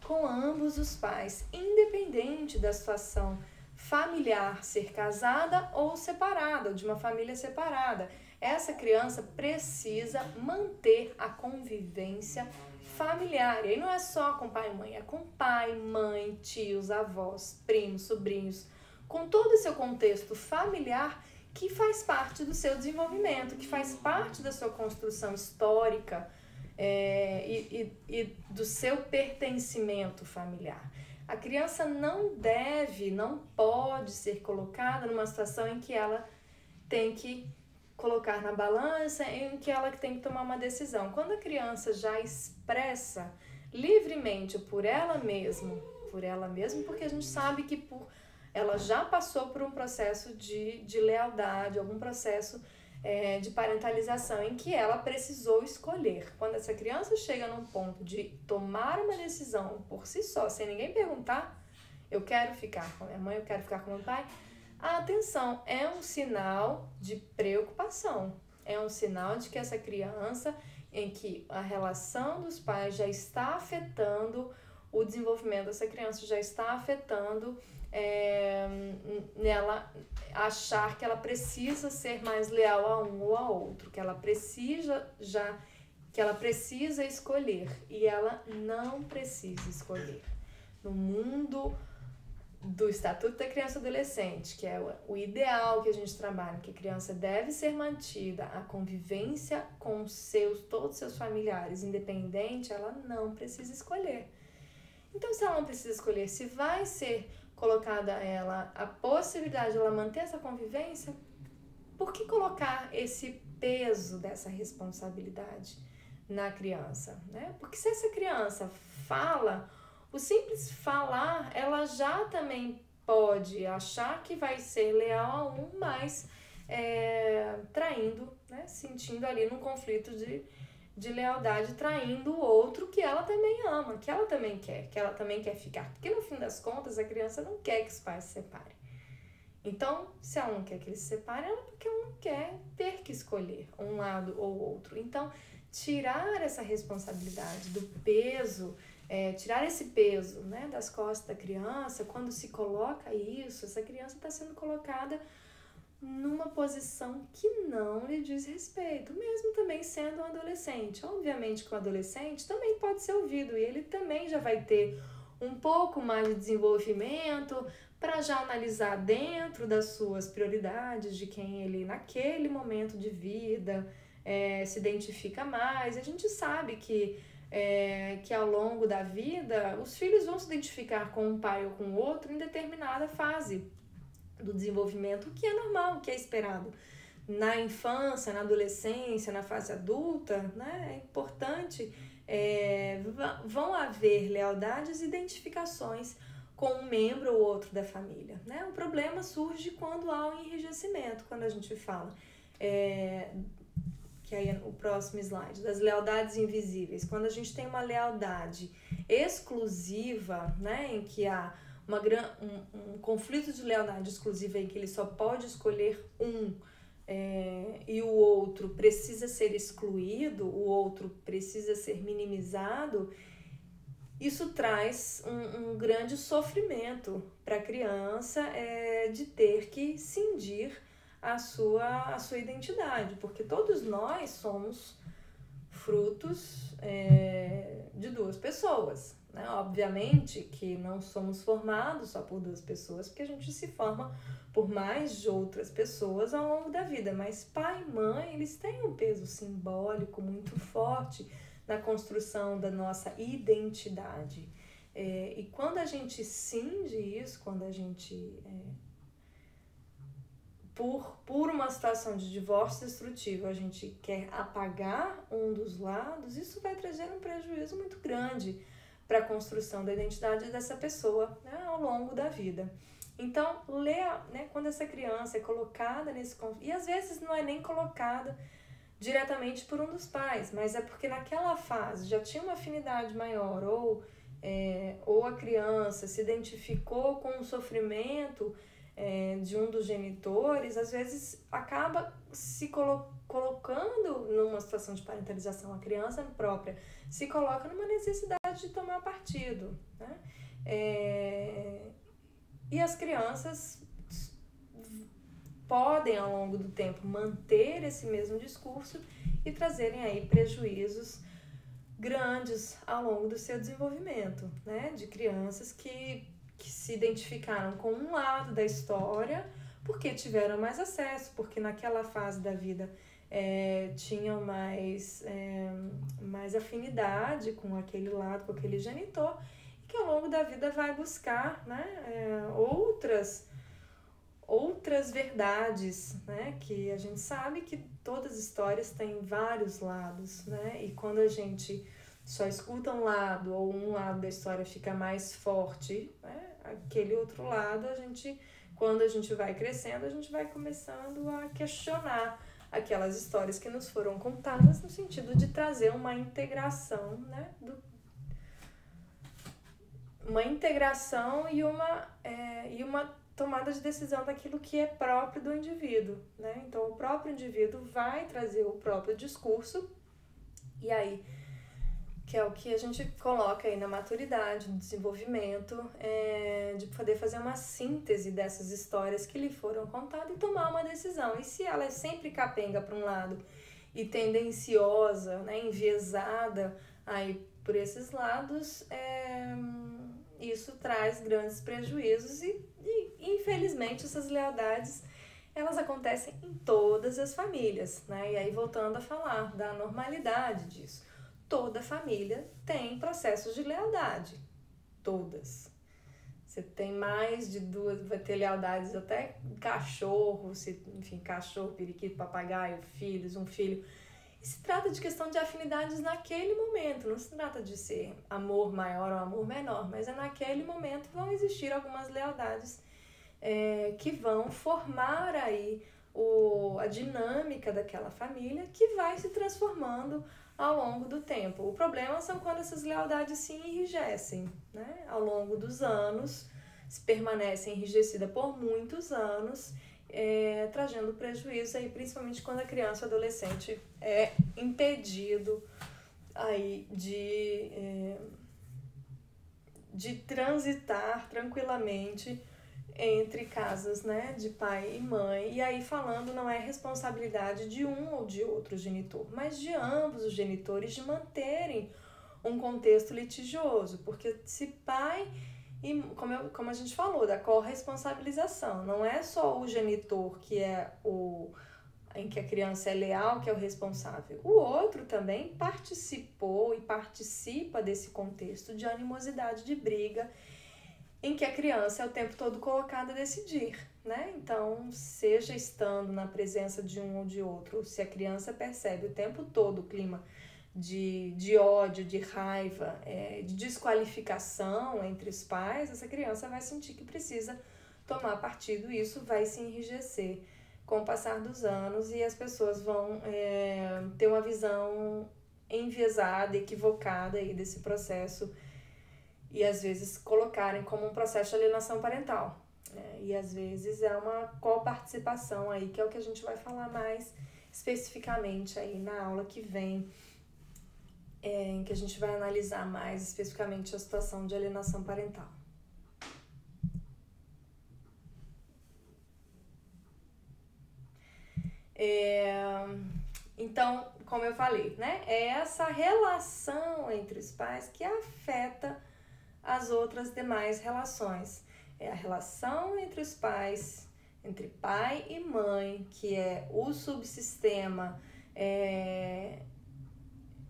com ambos os pais, independente da situação familiar ser casada ou separada, ou de uma família separada. Essa criança precisa manter a convivência familiar. E aí não é só com pai e mãe, é com pai, mãe, tios, avós, primos, sobrinhos, com todo seu contexto familiar que faz parte do seu desenvolvimento, que faz parte da sua construção histórica é, e, e, e do seu pertencimento familiar. A criança não deve, não pode ser colocada numa situação em que ela tem que colocar na balança, em que ela tem que tomar uma decisão. Quando a criança já expressa livremente por ela mesma, por ela mesma, porque a gente sabe que por ela já passou por um processo de, de lealdade, algum processo é, de parentalização em que ela precisou escolher. Quando essa criança chega num ponto de tomar uma decisão por si só, sem ninguém perguntar, eu quero ficar com minha mãe, eu quero ficar com meu pai, a atenção é um sinal de preocupação, é um sinal de que essa criança, em que a relação dos pais já está afetando o desenvolvimento dessa criança, já está afetando é, nela achar que ela precisa ser mais leal a um ou a outro, que ela precisa já que ela precisa escolher e ela não precisa escolher. No mundo do Estatuto da Criança e Adolescente, que é o ideal que a gente trabalha, que a criança deve ser mantida a convivência com seus todos os seus familiares, independente, ela não precisa escolher. Então, se ela não precisa escolher se vai ser colocada a ela a possibilidade de ela manter essa convivência, por que colocar esse peso dessa responsabilidade na criança? Né? Porque se essa criança fala, o simples falar, ela já também pode achar que vai ser leal a um, mas é, traindo, né? sentindo ali num conflito de de lealdade traindo o outro que ela também ama, que ela também quer, que ela também quer ficar. Porque no fim das contas a criança não quer que os pais se separem. Então, se ela não quer que eles se separem, ela porque ela não quer ter que escolher um lado ou outro. Então, tirar essa responsabilidade do peso, é, tirar esse peso né, das costas da criança, quando se coloca isso, essa criança está sendo colocada numa posição que não lhe diz respeito, mesmo também sendo um adolescente. Obviamente que o adolescente também pode ser ouvido e ele também já vai ter um pouco mais de desenvolvimento para já analisar dentro das suas prioridades, de quem ele naquele momento de vida é, se identifica mais. A gente sabe que, é, que ao longo da vida os filhos vão se identificar com um pai ou com outro em determinada fase do desenvolvimento, o que é normal, o que é esperado. Na infância, na adolescência, na fase adulta, né, é importante, é, vão haver lealdades e identificações com um membro ou outro da família. Né? O problema surge quando há um enrijecimento, quando a gente fala, é, que aí é o próximo slide, das lealdades invisíveis. Quando a gente tem uma lealdade exclusiva, né, em que há uma, um, um conflito de lealdade exclusiva em que ele só pode escolher um é, e o outro precisa ser excluído, o outro precisa ser minimizado, isso traz um, um grande sofrimento para a criança é, de ter que cindir a sua, a sua identidade, porque todos nós somos frutos é, de duas pessoas. Né? Obviamente que não somos formados só por duas pessoas, porque a gente se forma por mais de outras pessoas ao longo da vida, mas pai e mãe, eles têm um peso simbólico muito forte na construção da nossa identidade. É, e quando a gente cinge isso, quando a gente, é, por, por uma situação de divórcio destrutivo, a gente quer apagar um dos lados, isso vai trazer um prejuízo muito grande para a construção da identidade dessa pessoa né, ao longo da vida. Então, lê, né, quando essa criança é colocada nesse e às vezes não é nem colocada diretamente por um dos pais, mas é porque naquela fase já tinha uma afinidade maior ou é, ou a criança se identificou com o sofrimento é, de um dos genitores, às vezes acaba se colo colocando numa situação de parentalização, a criança própria se coloca numa necessidade de tomar partido. Né? É, e as crianças podem, ao longo do tempo, manter esse mesmo discurso e trazerem aí prejuízos grandes ao longo do seu desenvolvimento, né? De crianças que que se identificaram com um lado da história porque tiveram mais acesso, porque naquela fase da vida é, tinham mais, é, mais afinidade com aquele lado, com aquele genitor, e que ao longo da vida vai buscar né, é, outras outras verdades, né? Que a gente sabe que todas as histórias têm vários lados, né? E quando a gente só escuta um lado ou um lado da história fica mais forte, né? aquele outro lado a gente, quando a gente vai crescendo, a gente vai começando a questionar aquelas histórias que nos foram contadas no sentido de trazer uma integração, né? Do, uma integração e uma, é, e uma tomada de decisão daquilo que é próprio do indivíduo, né? Então, o próprio indivíduo vai trazer o próprio discurso e aí que é o que a gente coloca aí na maturidade, no desenvolvimento, é, de poder fazer uma síntese dessas histórias que lhe foram contadas e tomar uma decisão. E se ela é sempre capenga para um lado e tendenciosa, né, enviesada aí por esses lados, é, isso traz grandes prejuízos e, e, infelizmente essas lealdades elas acontecem em todas as famílias, né? E aí voltando a falar da normalidade disso, toda família tem processos de lealdade, todas. Você tem mais de duas, vai ter lealdades até cachorro, se, enfim, cachorro, periquito, papagaio, filhos, um filho. Se trata de questão de afinidades naquele momento, não se trata de ser amor maior ou amor menor, mas é naquele momento vão existir algumas lealdades é, que vão formar aí o, a dinâmica daquela família que vai se transformando ao longo do tempo. O problema são quando essas lealdades se enrijecem, né? Ao longo dos anos, se permanecem enrijecidas por muitos anos é, trazendo prejuízo aí, principalmente quando a criança ou adolescente é impedido aí de, é, de transitar tranquilamente entre casas né, de pai e mãe. E aí falando não é responsabilidade de um ou de outro genitor, mas de ambos os genitores de manterem um contexto litigioso, porque se pai e como, eu, como a gente falou, da corresponsabilização. Não é só o genitor que é o em que a criança é leal, que é o responsável. O outro também participou e participa desse contexto de animosidade, de briga, em que a criança é o tempo todo colocada a decidir, né? Então, seja estando na presença de um ou de outro, se a criança percebe o tempo todo o clima de, de ódio, de raiva, é, de desqualificação entre os pais, essa criança vai sentir que precisa tomar partido e isso vai se enrijecer com o passar dos anos e as pessoas vão é, ter uma visão enviesada, equivocada aí desse processo e às vezes colocarem como um processo de alienação parental. Né? E às vezes é uma coparticipação aí, que é o que a gente vai falar mais especificamente aí na aula que vem é, em que a gente vai analisar mais especificamente a situação de alienação parental. É, então, como eu falei, né, é essa relação entre os pais que afeta as outras demais relações. É a relação entre os pais, entre pai e mãe, que é o subsistema é,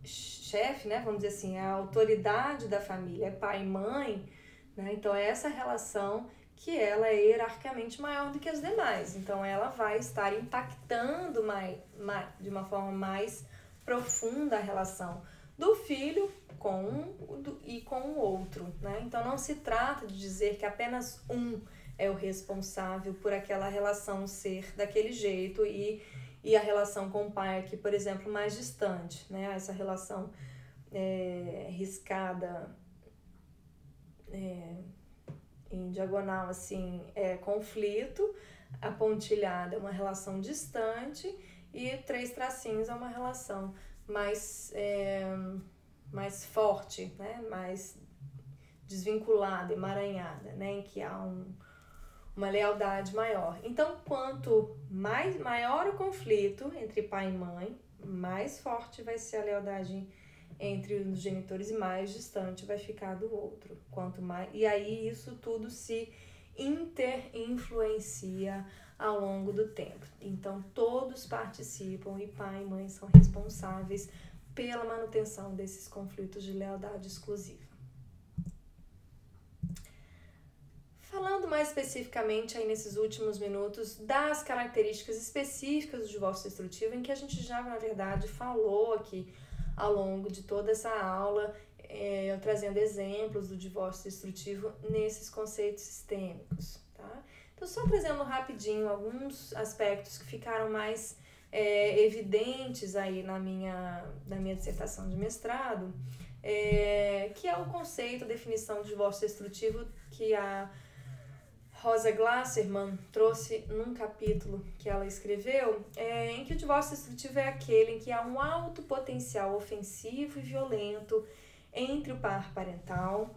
chefe, né, vamos dizer assim, é a autoridade da família, é pai e mãe, né? Então é essa relação que ela é hierarquicamente maior do que as demais. Então ela vai estar impactando mais, mais, de uma forma mais profunda a relação do filho com um e com o outro, né? Então não se trata de dizer que apenas um é o responsável por aquela relação ser daquele jeito e e a relação com o pai aqui, por exemplo, mais distante, né? Essa relação é, riscada é, em diagonal, assim, é conflito, a pontilhada é uma relação distante e três tracinhos é uma relação mais, é, mais forte, né? Mais desvinculada, emaranhada, né? Em que há um uma lealdade maior. Então, quanto mais maior o conflito entre pai e mãe, mais forte vai ser a lealdade entre os genitores e mais distante vai ficar do outro. Quanto mais e aí isso tudo se interinfluencia ao longo do tempo. Então, todos participam e pai e mãe são responsáveis pela manutenção desses conflitos de lealdade exclusiva. Falando mais especificamente aí nesses últimos minutos das características específicas do divórcio destrutivo, em que a gente já, na verdade, falou aqui ao longo de toda essa aula, é, trazendo exemplos do divórcio destrutivo nesses conceitos sistêmicos, tá? Então, só trazendo rapidinho alguns aspectos que ficaram mais é, evidentes aí na minha, na minha dissertação de mestrado, é, que é o conceito, a definição de divórcio destrutivo que a Rosa Glasserman trouxe num capítulo que ela escreveu, é, em que o divórcio destrutivo é aquele em que há um alto potencial ofensivo e violento entre o par parental,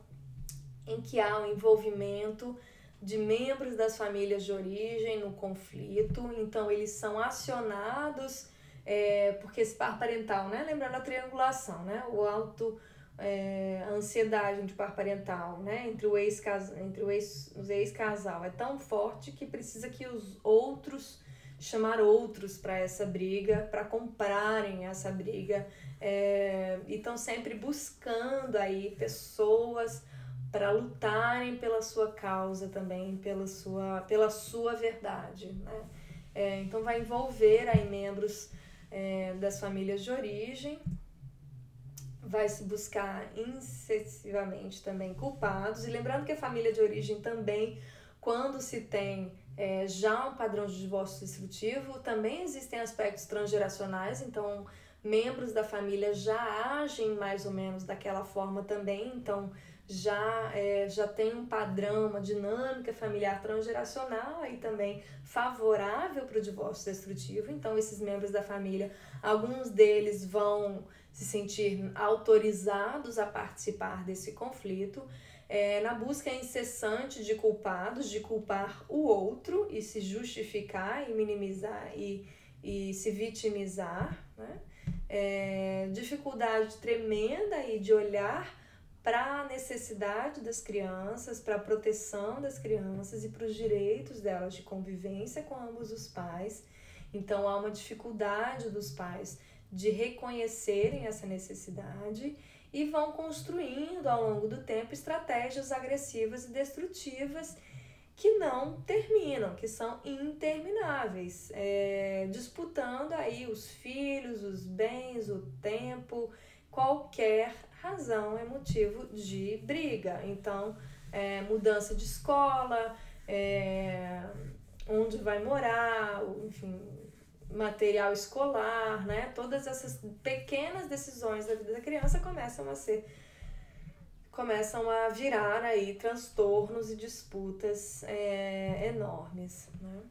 em que há um envolvimento de membros das famílias de origem no conflito, então eles são acionados é, porque esse par parental, né? Lembrando a triangulação, né? O alto é, a ansiedade de par parental, né? Entre o ex entre o ex, os ex casal é tão forte que precisa que os outros chamar outros para essa briga, para comprarem essa briga, é, e estão sempre buscando aí pessoas para lutarem pela sua causa também, pela sua, pela sua verdade. Né? É, então vai envolver aí membros é, das famílias de origem, vai se buscar incessivamente também culpados, e lembrando que a família de origem também, quando se tem é, já um padrão de divórcio destrutivo, também existem aspectos transgeracionais, então membros da família já agem mais ou menos daquela forma também, então já, é, já tem um padrão, uma dinâmica familiar transgeracional aí também favorável para o divórcio destrutivo. Então, esses membros da família, alguns deles vão se sentir autorizados a participar desse conflito, é, na busca incessante de culpados, de culpar o outro e se justificar e minimizar e, e se vitimizar, né? É, dificuldade tremenda aí de olhar para a necessidade das crianças, para a proteção das crianças e para os direitos delas de convivência com ambos os pais. Então há uma dificuldade dos pais de reconhecerem essa necessidade e vão construindo ao longo do tempo estratégias agressivas e destrutivas que não terminam, que são intermináveis, é, disputando aí os filhos, os bens, o tempo, qualquer razão é motivo de briga. Então, é, mudança de escola, é, onde vai morar, enfim, material escolar, né? Todas essas pequenas decisões da vida da criança começam a ser começam a virar aí transtornos e disputas é, enormes, né?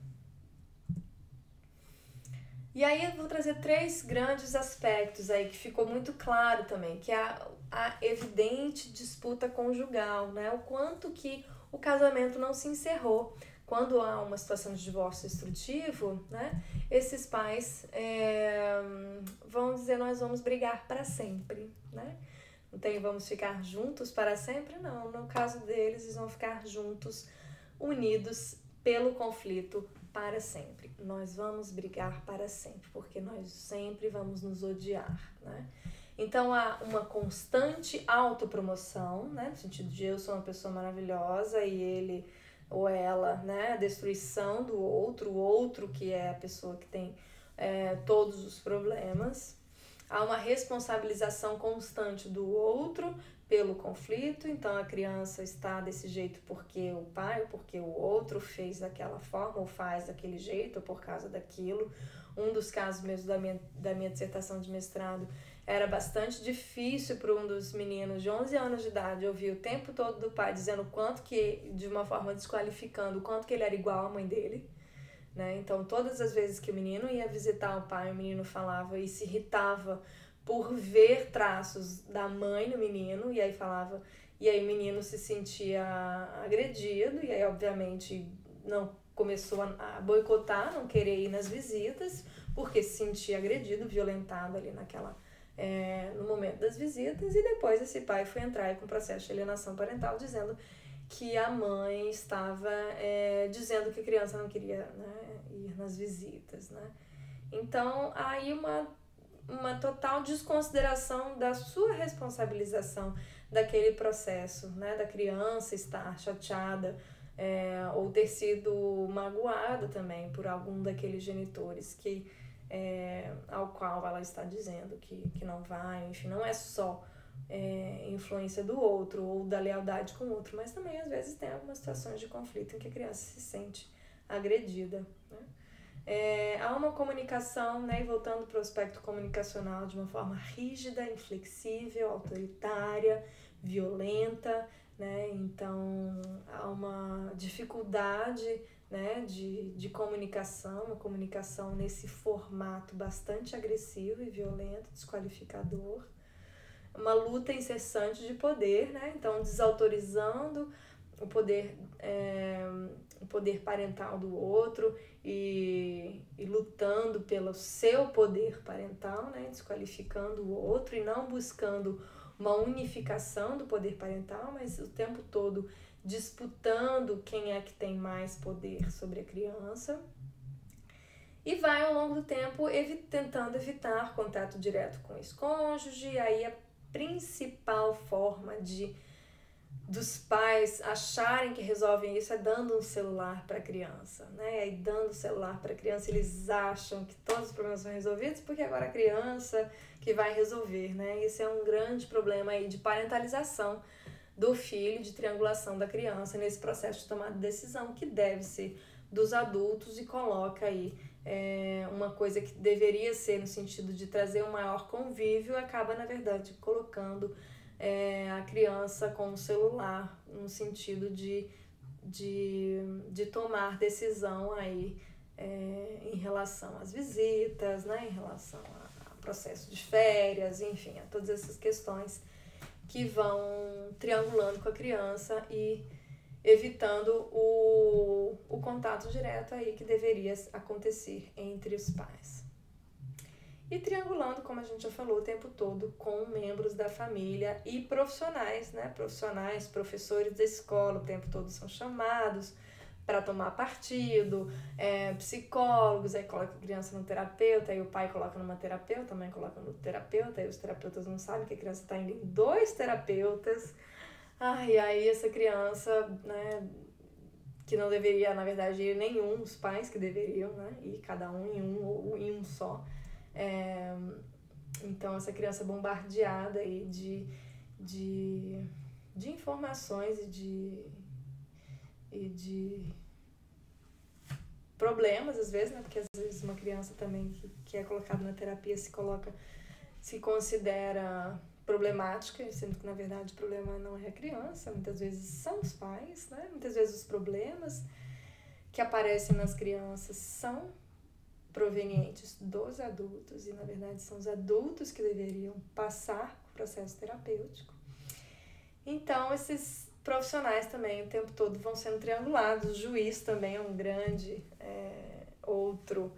E aí eu vou trazer três grandes aspectos aí que ficou muito claro também, que é a, evidente disputa conjugal, né? O quanto que o casamento não se encerrou. Quando há uma situação de divórcio destrutivo, né? Esses pais é, vão dizer nós vamos brigar para sempre, né? Não tem vamos ficar juntos para sempre, não. No caso deles, eles vão ficar juntos, unidos pelo conflito para sempre. Nós vamos brigar para sempre, porque nós sempre vamos nos odiar, né? Então há uma constante autopromoção, né? No sentido de eu sou uma pessoa maravilhosa e ele ou ela, né? A destruição do outro, o outro que é a pessoa que tem é, todos os problemas. Há uma responsabilização constante do outro pelo conflito, então a criança está desse jeito porque o pai ou porque o outro fez daquela forma ou faz daquele jeito ou por causa daquilo. Um dos casos mesmo da minha, da minha dissertação de mestrado era bastante difícil para um dos meninos de 11 anos de idade ouvir o tempo todo do pai dizendo quanto que, de uma forma desqualificando, quanto que ele era igual à mãe dele. Né? Então, todas as vezes que o menino ia visitar o pai, o menino falava e se irritava por ver traços da mãe no menino, e aí falava, e aí o menino se sentia agredido, e aí obviamente não começou a boicotar, não querer ir nas visitas, porque se sentia agredido, violentado ali naquela é, no momento das visitas, e depois esse pai foi entrar com processo de alienação parental dizendo que a mãe estava é, dizendo que a criança não queria né, ir nas visitas, né? Então, aí uma uma total desconsideração da sua responsabilização daquele processo, né? Da criança estar chateada é, ou ter sido magoada também por algum daqueles genitores que é, ao qual ela está dizendo que, que não vai, enfim, não é só é, influência do outro ou da lealdade com o outro, mas também às vezes tem algumas situações de conflito em que a criança se sente agredida. Né? É, há uma comunicação, né, e voltando para o aspecto comunicacional, de uma forma rígida, inflexível, autoritária, violenta, né? Então há uma dificuldade né, de, de comunicação, uma comunicação nesse formato bastante agressivo e violento, desqualificador, uma luta incessante de poder, né? Então desautorizando o poder, é, o poder parental do outro e, e lutando pelo seu poder parental, né? Desqualificando o outro e não buscando uma unificação do poder parental, mas o tempo todo disputando quem é que tem mais poder sobre a criança. E vai ao longo do tempo evi tentando evitar contato direto com esse cônjuge, aí a principal forma de dos pais acharem que resolvem isso é dando um celular para a criança, né? Aí dando o celular para a criança, eles acham que todos os problemas são resolvidos porque agora a criança que vai resolver, né? Esse é um grande problema aí de parentalização do filho, de triangulação da criança nesse processo de tomada de decisão que deve ser dos adultos e coloca aí é, uma coisa que deveria ser no sentido de trazer um maior convívio acaba na verdade colocando é, a criança com o celular no sentido de, de, de tomar decisão aí é, em relação às visitas, né, em relação ao processo de férias, enfim, a todas essas questões que vão triangulando com a criança e evitando o, o contato direto aí que deveria acontecer entre os pais. E triangulando, como a gente já falou o tempo todo, com membros da família e profissionais, né? Profissionais, professores da escola, o tempo todo são chamados para tomar partido, é, psicólogos, aí coloca a criança no terapeuta, aí o pai coloca numa terapeuta, a mãe coloca no terapeuta, aí os terapeutas não sabem que a criança está indo em dois terapeutas. Ai, aí essa criança, né, que não deveria, na verdade, ir nenhum, os pais que deveriam, né, ir cada um em um ou em um só. É, então, essa criança bombardeada aí de, de, de informações e de e de problemas, às vezes, né? Porque às vezes uma criança também que, que é colocada na terapia se coloca, se considera problemática, sendo que na verdade o problema não é a criança, muitas vezes são os pais, né? Muitas vezes os problemas que aparecem nas crianças são provenientes dos adultos e na verdade são os adultos que deveriam passar o processo terapêutico. Então, esses profissionais também o tempo todo vão sendo triangulados. O juiz também é um grande é, outro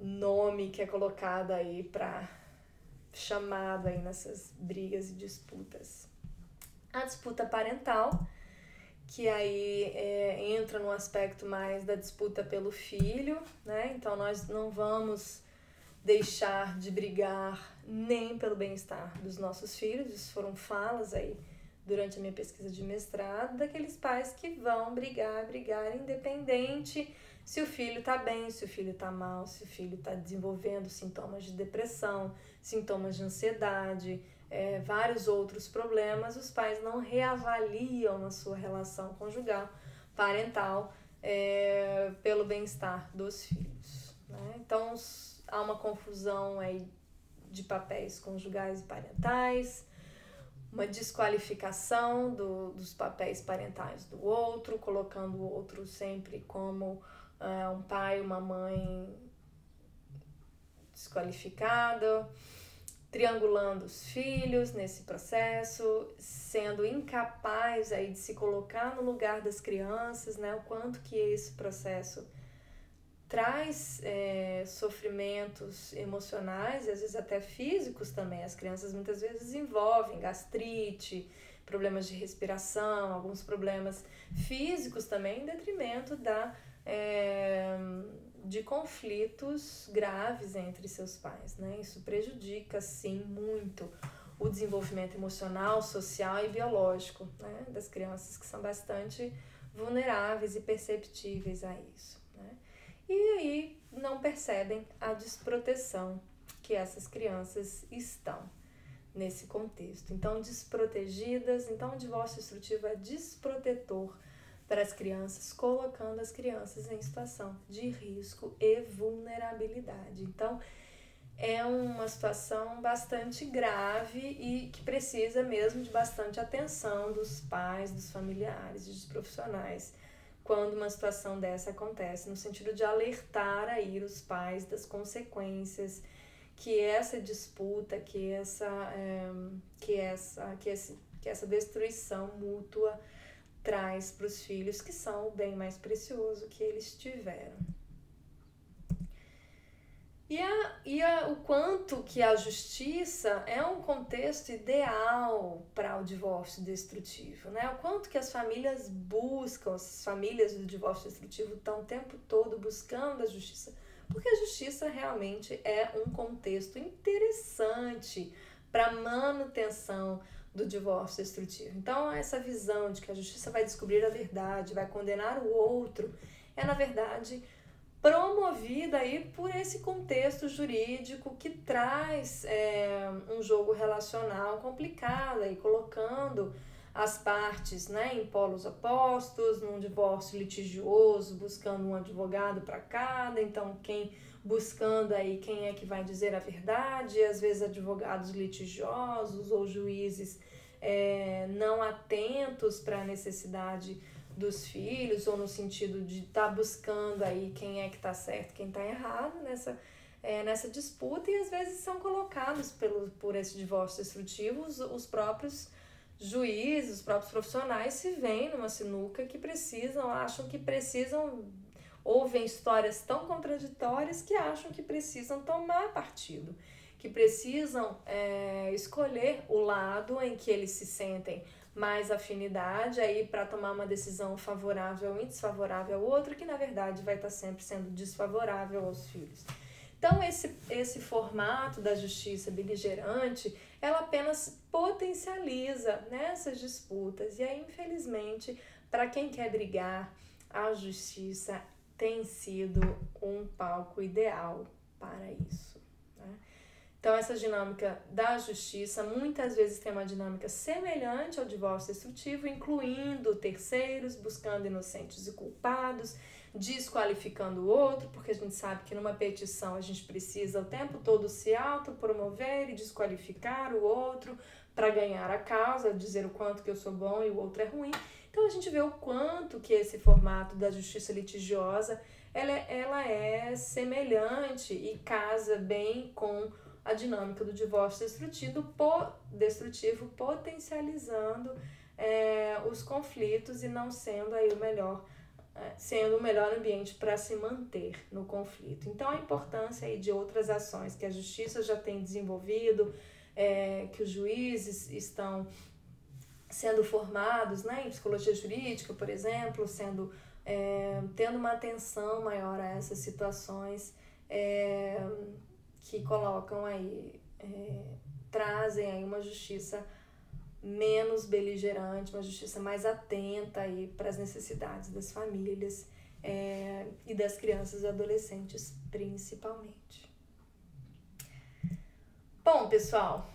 nome que é colocado aí para chamado aí nessas brigas e disputas. A disputa parental, que aí é, entra no aspecto mais da disputa pelo filho, né? Então nós não vamos deixar de brigar nem pelo bem-estar dos nossos filhos, isso foram falas aí durante a minha pesquisa de mestrado, daqueles pais que vão brigar, brigar independente se o filho está bem, se o filho está mal, se o filho está desenvolvendo sintomas de depressão, sintomas de ansiedade, é, vários outros problemas, os pais não reavaliam a sua relação conjugal, parental, é, pelo bem-estar dos filhos. Né? Então, há uma confusão aí de papéis conjugais e parentais, uma desqualificação do, dos papéis parentais do outro, colocando o outro sempre como uh, um pai, uma mãe desqualificado, triangulando os filhos nesse processo, sendo incapaz aí de se colocar no lugar das crianças, né? O quanto que esse processo traz é, sofrimentos emocionais e às vezes até físicos também. As crianças muitas vezes desenvolvem gastrite, problemas de respiração, alguns problemas físicos também, em detrimento da, é, de conflitos graves entre seus pais. Né? Isso prejudica, sim, muito o desenvolvimento emocional, social e biológico né? das crianças que são bastante vulneráveis e perceptíveis a isso. E aí não percebem a desproteção que essas crianças estão nesse contexto. Então, desprotegidas, então o divórcio instrutivo é desprotetor para as crianças, colocando as crianças em situação de risco e vulnerabilidade. Então, é uma situação bastante grave e que precisa mesmo de bastante atenção dos pais, dos familiares, dos profissionais, quando uma situação dessa acontece, no sentido de alertar aí os pais das consequências que essa disputa, que essa, é, que essa, que esse, que essa destruição mútua traz para os filhos, que são o bem mais precioso que eles tiveram. E, a, e a, o quanto que a justiça é um contexto ideal para o divórcio destrutivo, né? O quanto que as famílias buscam, as famílias do divórcio destrutivo estão o tempo todo buscando a justiça, porque a justiça realmente é um contexto interessante para manutenção do divórcio destrutivo. Então, essa visão de que a justiça vai descobrir a verdade, vai condenar o outro, é na verdade promovida aí por esse contexto jurídico que traz é, um jogo relacional complicado aí colocando as partes né, em polos opostos, num divórcio litigioso, buscando um advogado para cada, então quem buscando aí quem é que vai dizer a verdade, às vezes advogados litigiosos ou juízes é, não atentos para a necessidade dos filhos, ou no sentido de estar tá buscando aí quem é que está certo, quem está errado nessa, é, nessa disputa, e às vezes são colocados pelo, por esse divórcio destrutivo os, os próprios juízes, os próprios profissionais se veem numa sinuca que precisam, acham que precisam, ouvem histórias tão contraditórias que acham que precisam tomar partido, que precisam é, escolher o lado em que eles se sentem mais afinidade aí para tomar uma decisão favorável e desfavorável ao outro, que na verdade vai estar tá sempre sendo desfavorável aos filhos. Então, esse, esse formato da justiça beligerante, ela apenas potencializa nessas disputas. E aí, infelizmente, para quem quer brigar, a justiça tem sido um palco ideal para isso. Então, essa dinâmica da justiça muitas vezes tem uma dinâmica semelhante ao divórcio destrutivo, incluindo terceiros, buscando inocentes e culpados, desqualificando o outro, porque a gente sabe que numa petição a gente precisa o tempo todo se autopromover e desqualificar o outro para ganhar a causa, dizer o quanto que eu sou bom e o outro é ruim. Então a gente vê o quanto que esse formato da justiça litigiosa ela, é, ela é semelhante e casa bem com a dinâmica do divórcio destrutivo, po, destrutivo potencializando é, os conflitos e não sendo aí o melhor é, sendo o melhor ambiente para se manter no conflito. Então, a importância aí de outras ações que a justiça já tem desenvolvido, é, que os juízes estão sendo formados né, em psicologia jurídica, por exemplo, sendo é, tendo uma atenção maior a essas situações. É, que colocam aí, é, trazem aí uma justiça menos beligerante, uma justiça mais atenta aí para as necessidades das famílias é, e das crianças e adolescentes principalmente. Bom, pessoal,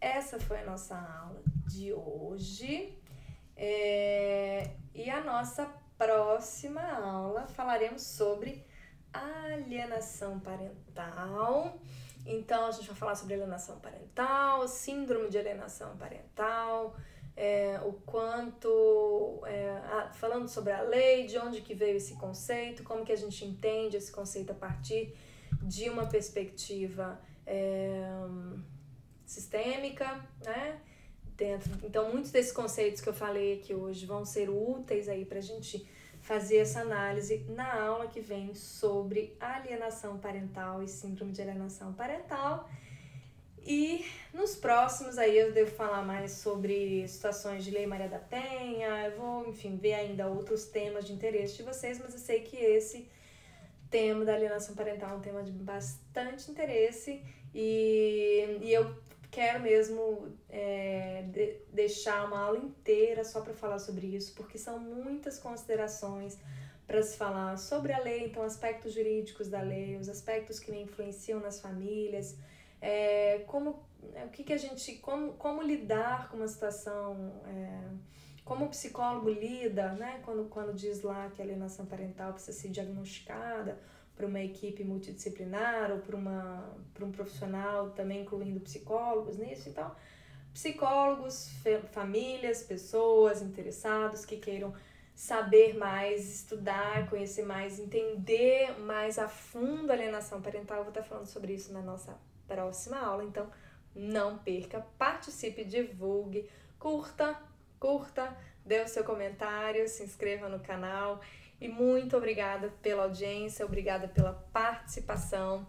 essa foi a nossa aula de hoje. É, e a nossa próxima aula falaremos sobre alienação parental. Então, a gente vai falar sobre alienação parental, síndrome de alienação parental, é, o quanto, é, a, falando sobre a lei, de onde que veio esse conceito, como que a gente entende esse conceito a partir de uma perspectiva é, sistêmica, né? Dentro, então, muitos desses conceitos que eu falei aqui hoje vão ser úteis aí para a gente fazer essa análise na aula que vem sobre alienação parental e síndrome de alienação parental. E nos próximos aí eu devo falar mais sobre situações de Lei Maria da Penha, eu vou, enfim, ver ainda outros temas de interesse de vocês, mas eu sei que esse tema da alienação parental é um tema de bastante interesse e, e eu quero mesmo é, de, deixar uma aula inteira só para falar sobre isso, porque são muitas considerações para se falar sobre a lei, então aspectos jurídicos da lei, os aspectos que influenciam nas famílias, é, como é, o que, que a gente, como, como lidar com uma situação, é, como o psicólogo lida, né, quando, quando diz lá que a alienação parental precisa ser diagnosticada para uma equipe multidisciplinar ou para um profissional também incluindo psicólogos nisso, então psicólogos, famílias, pessoas interessados que queiram saber mais, estudar, conhecer mais, entender mais a fundo a alienação parental. Eu vou estar falando sobre isso na nossa próxima aula, então não perca, participe, divulgue, curta, curta, dê o seu comentário, se inscreva no canal e muito obrigada pela audiência, obrigada pela participação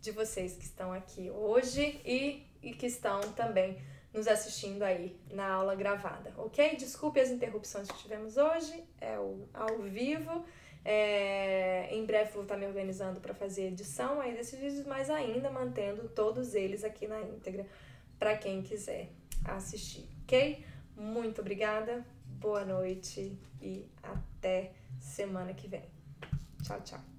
de vocês que estão aqui hoje e, e que estão também nos assistindo aí na aula gravada, ok? Desculpe as interrupções que tivemos hoje, é o ao vivo. É, em breve vou estar me organizando para fazer edição aí desses vídeos, mas ainda mantendo todos eles aqui na íntegra para quem quiser assistir, ok? Muito obrigada, boa noite e até semana que vem. Tchau, tchau.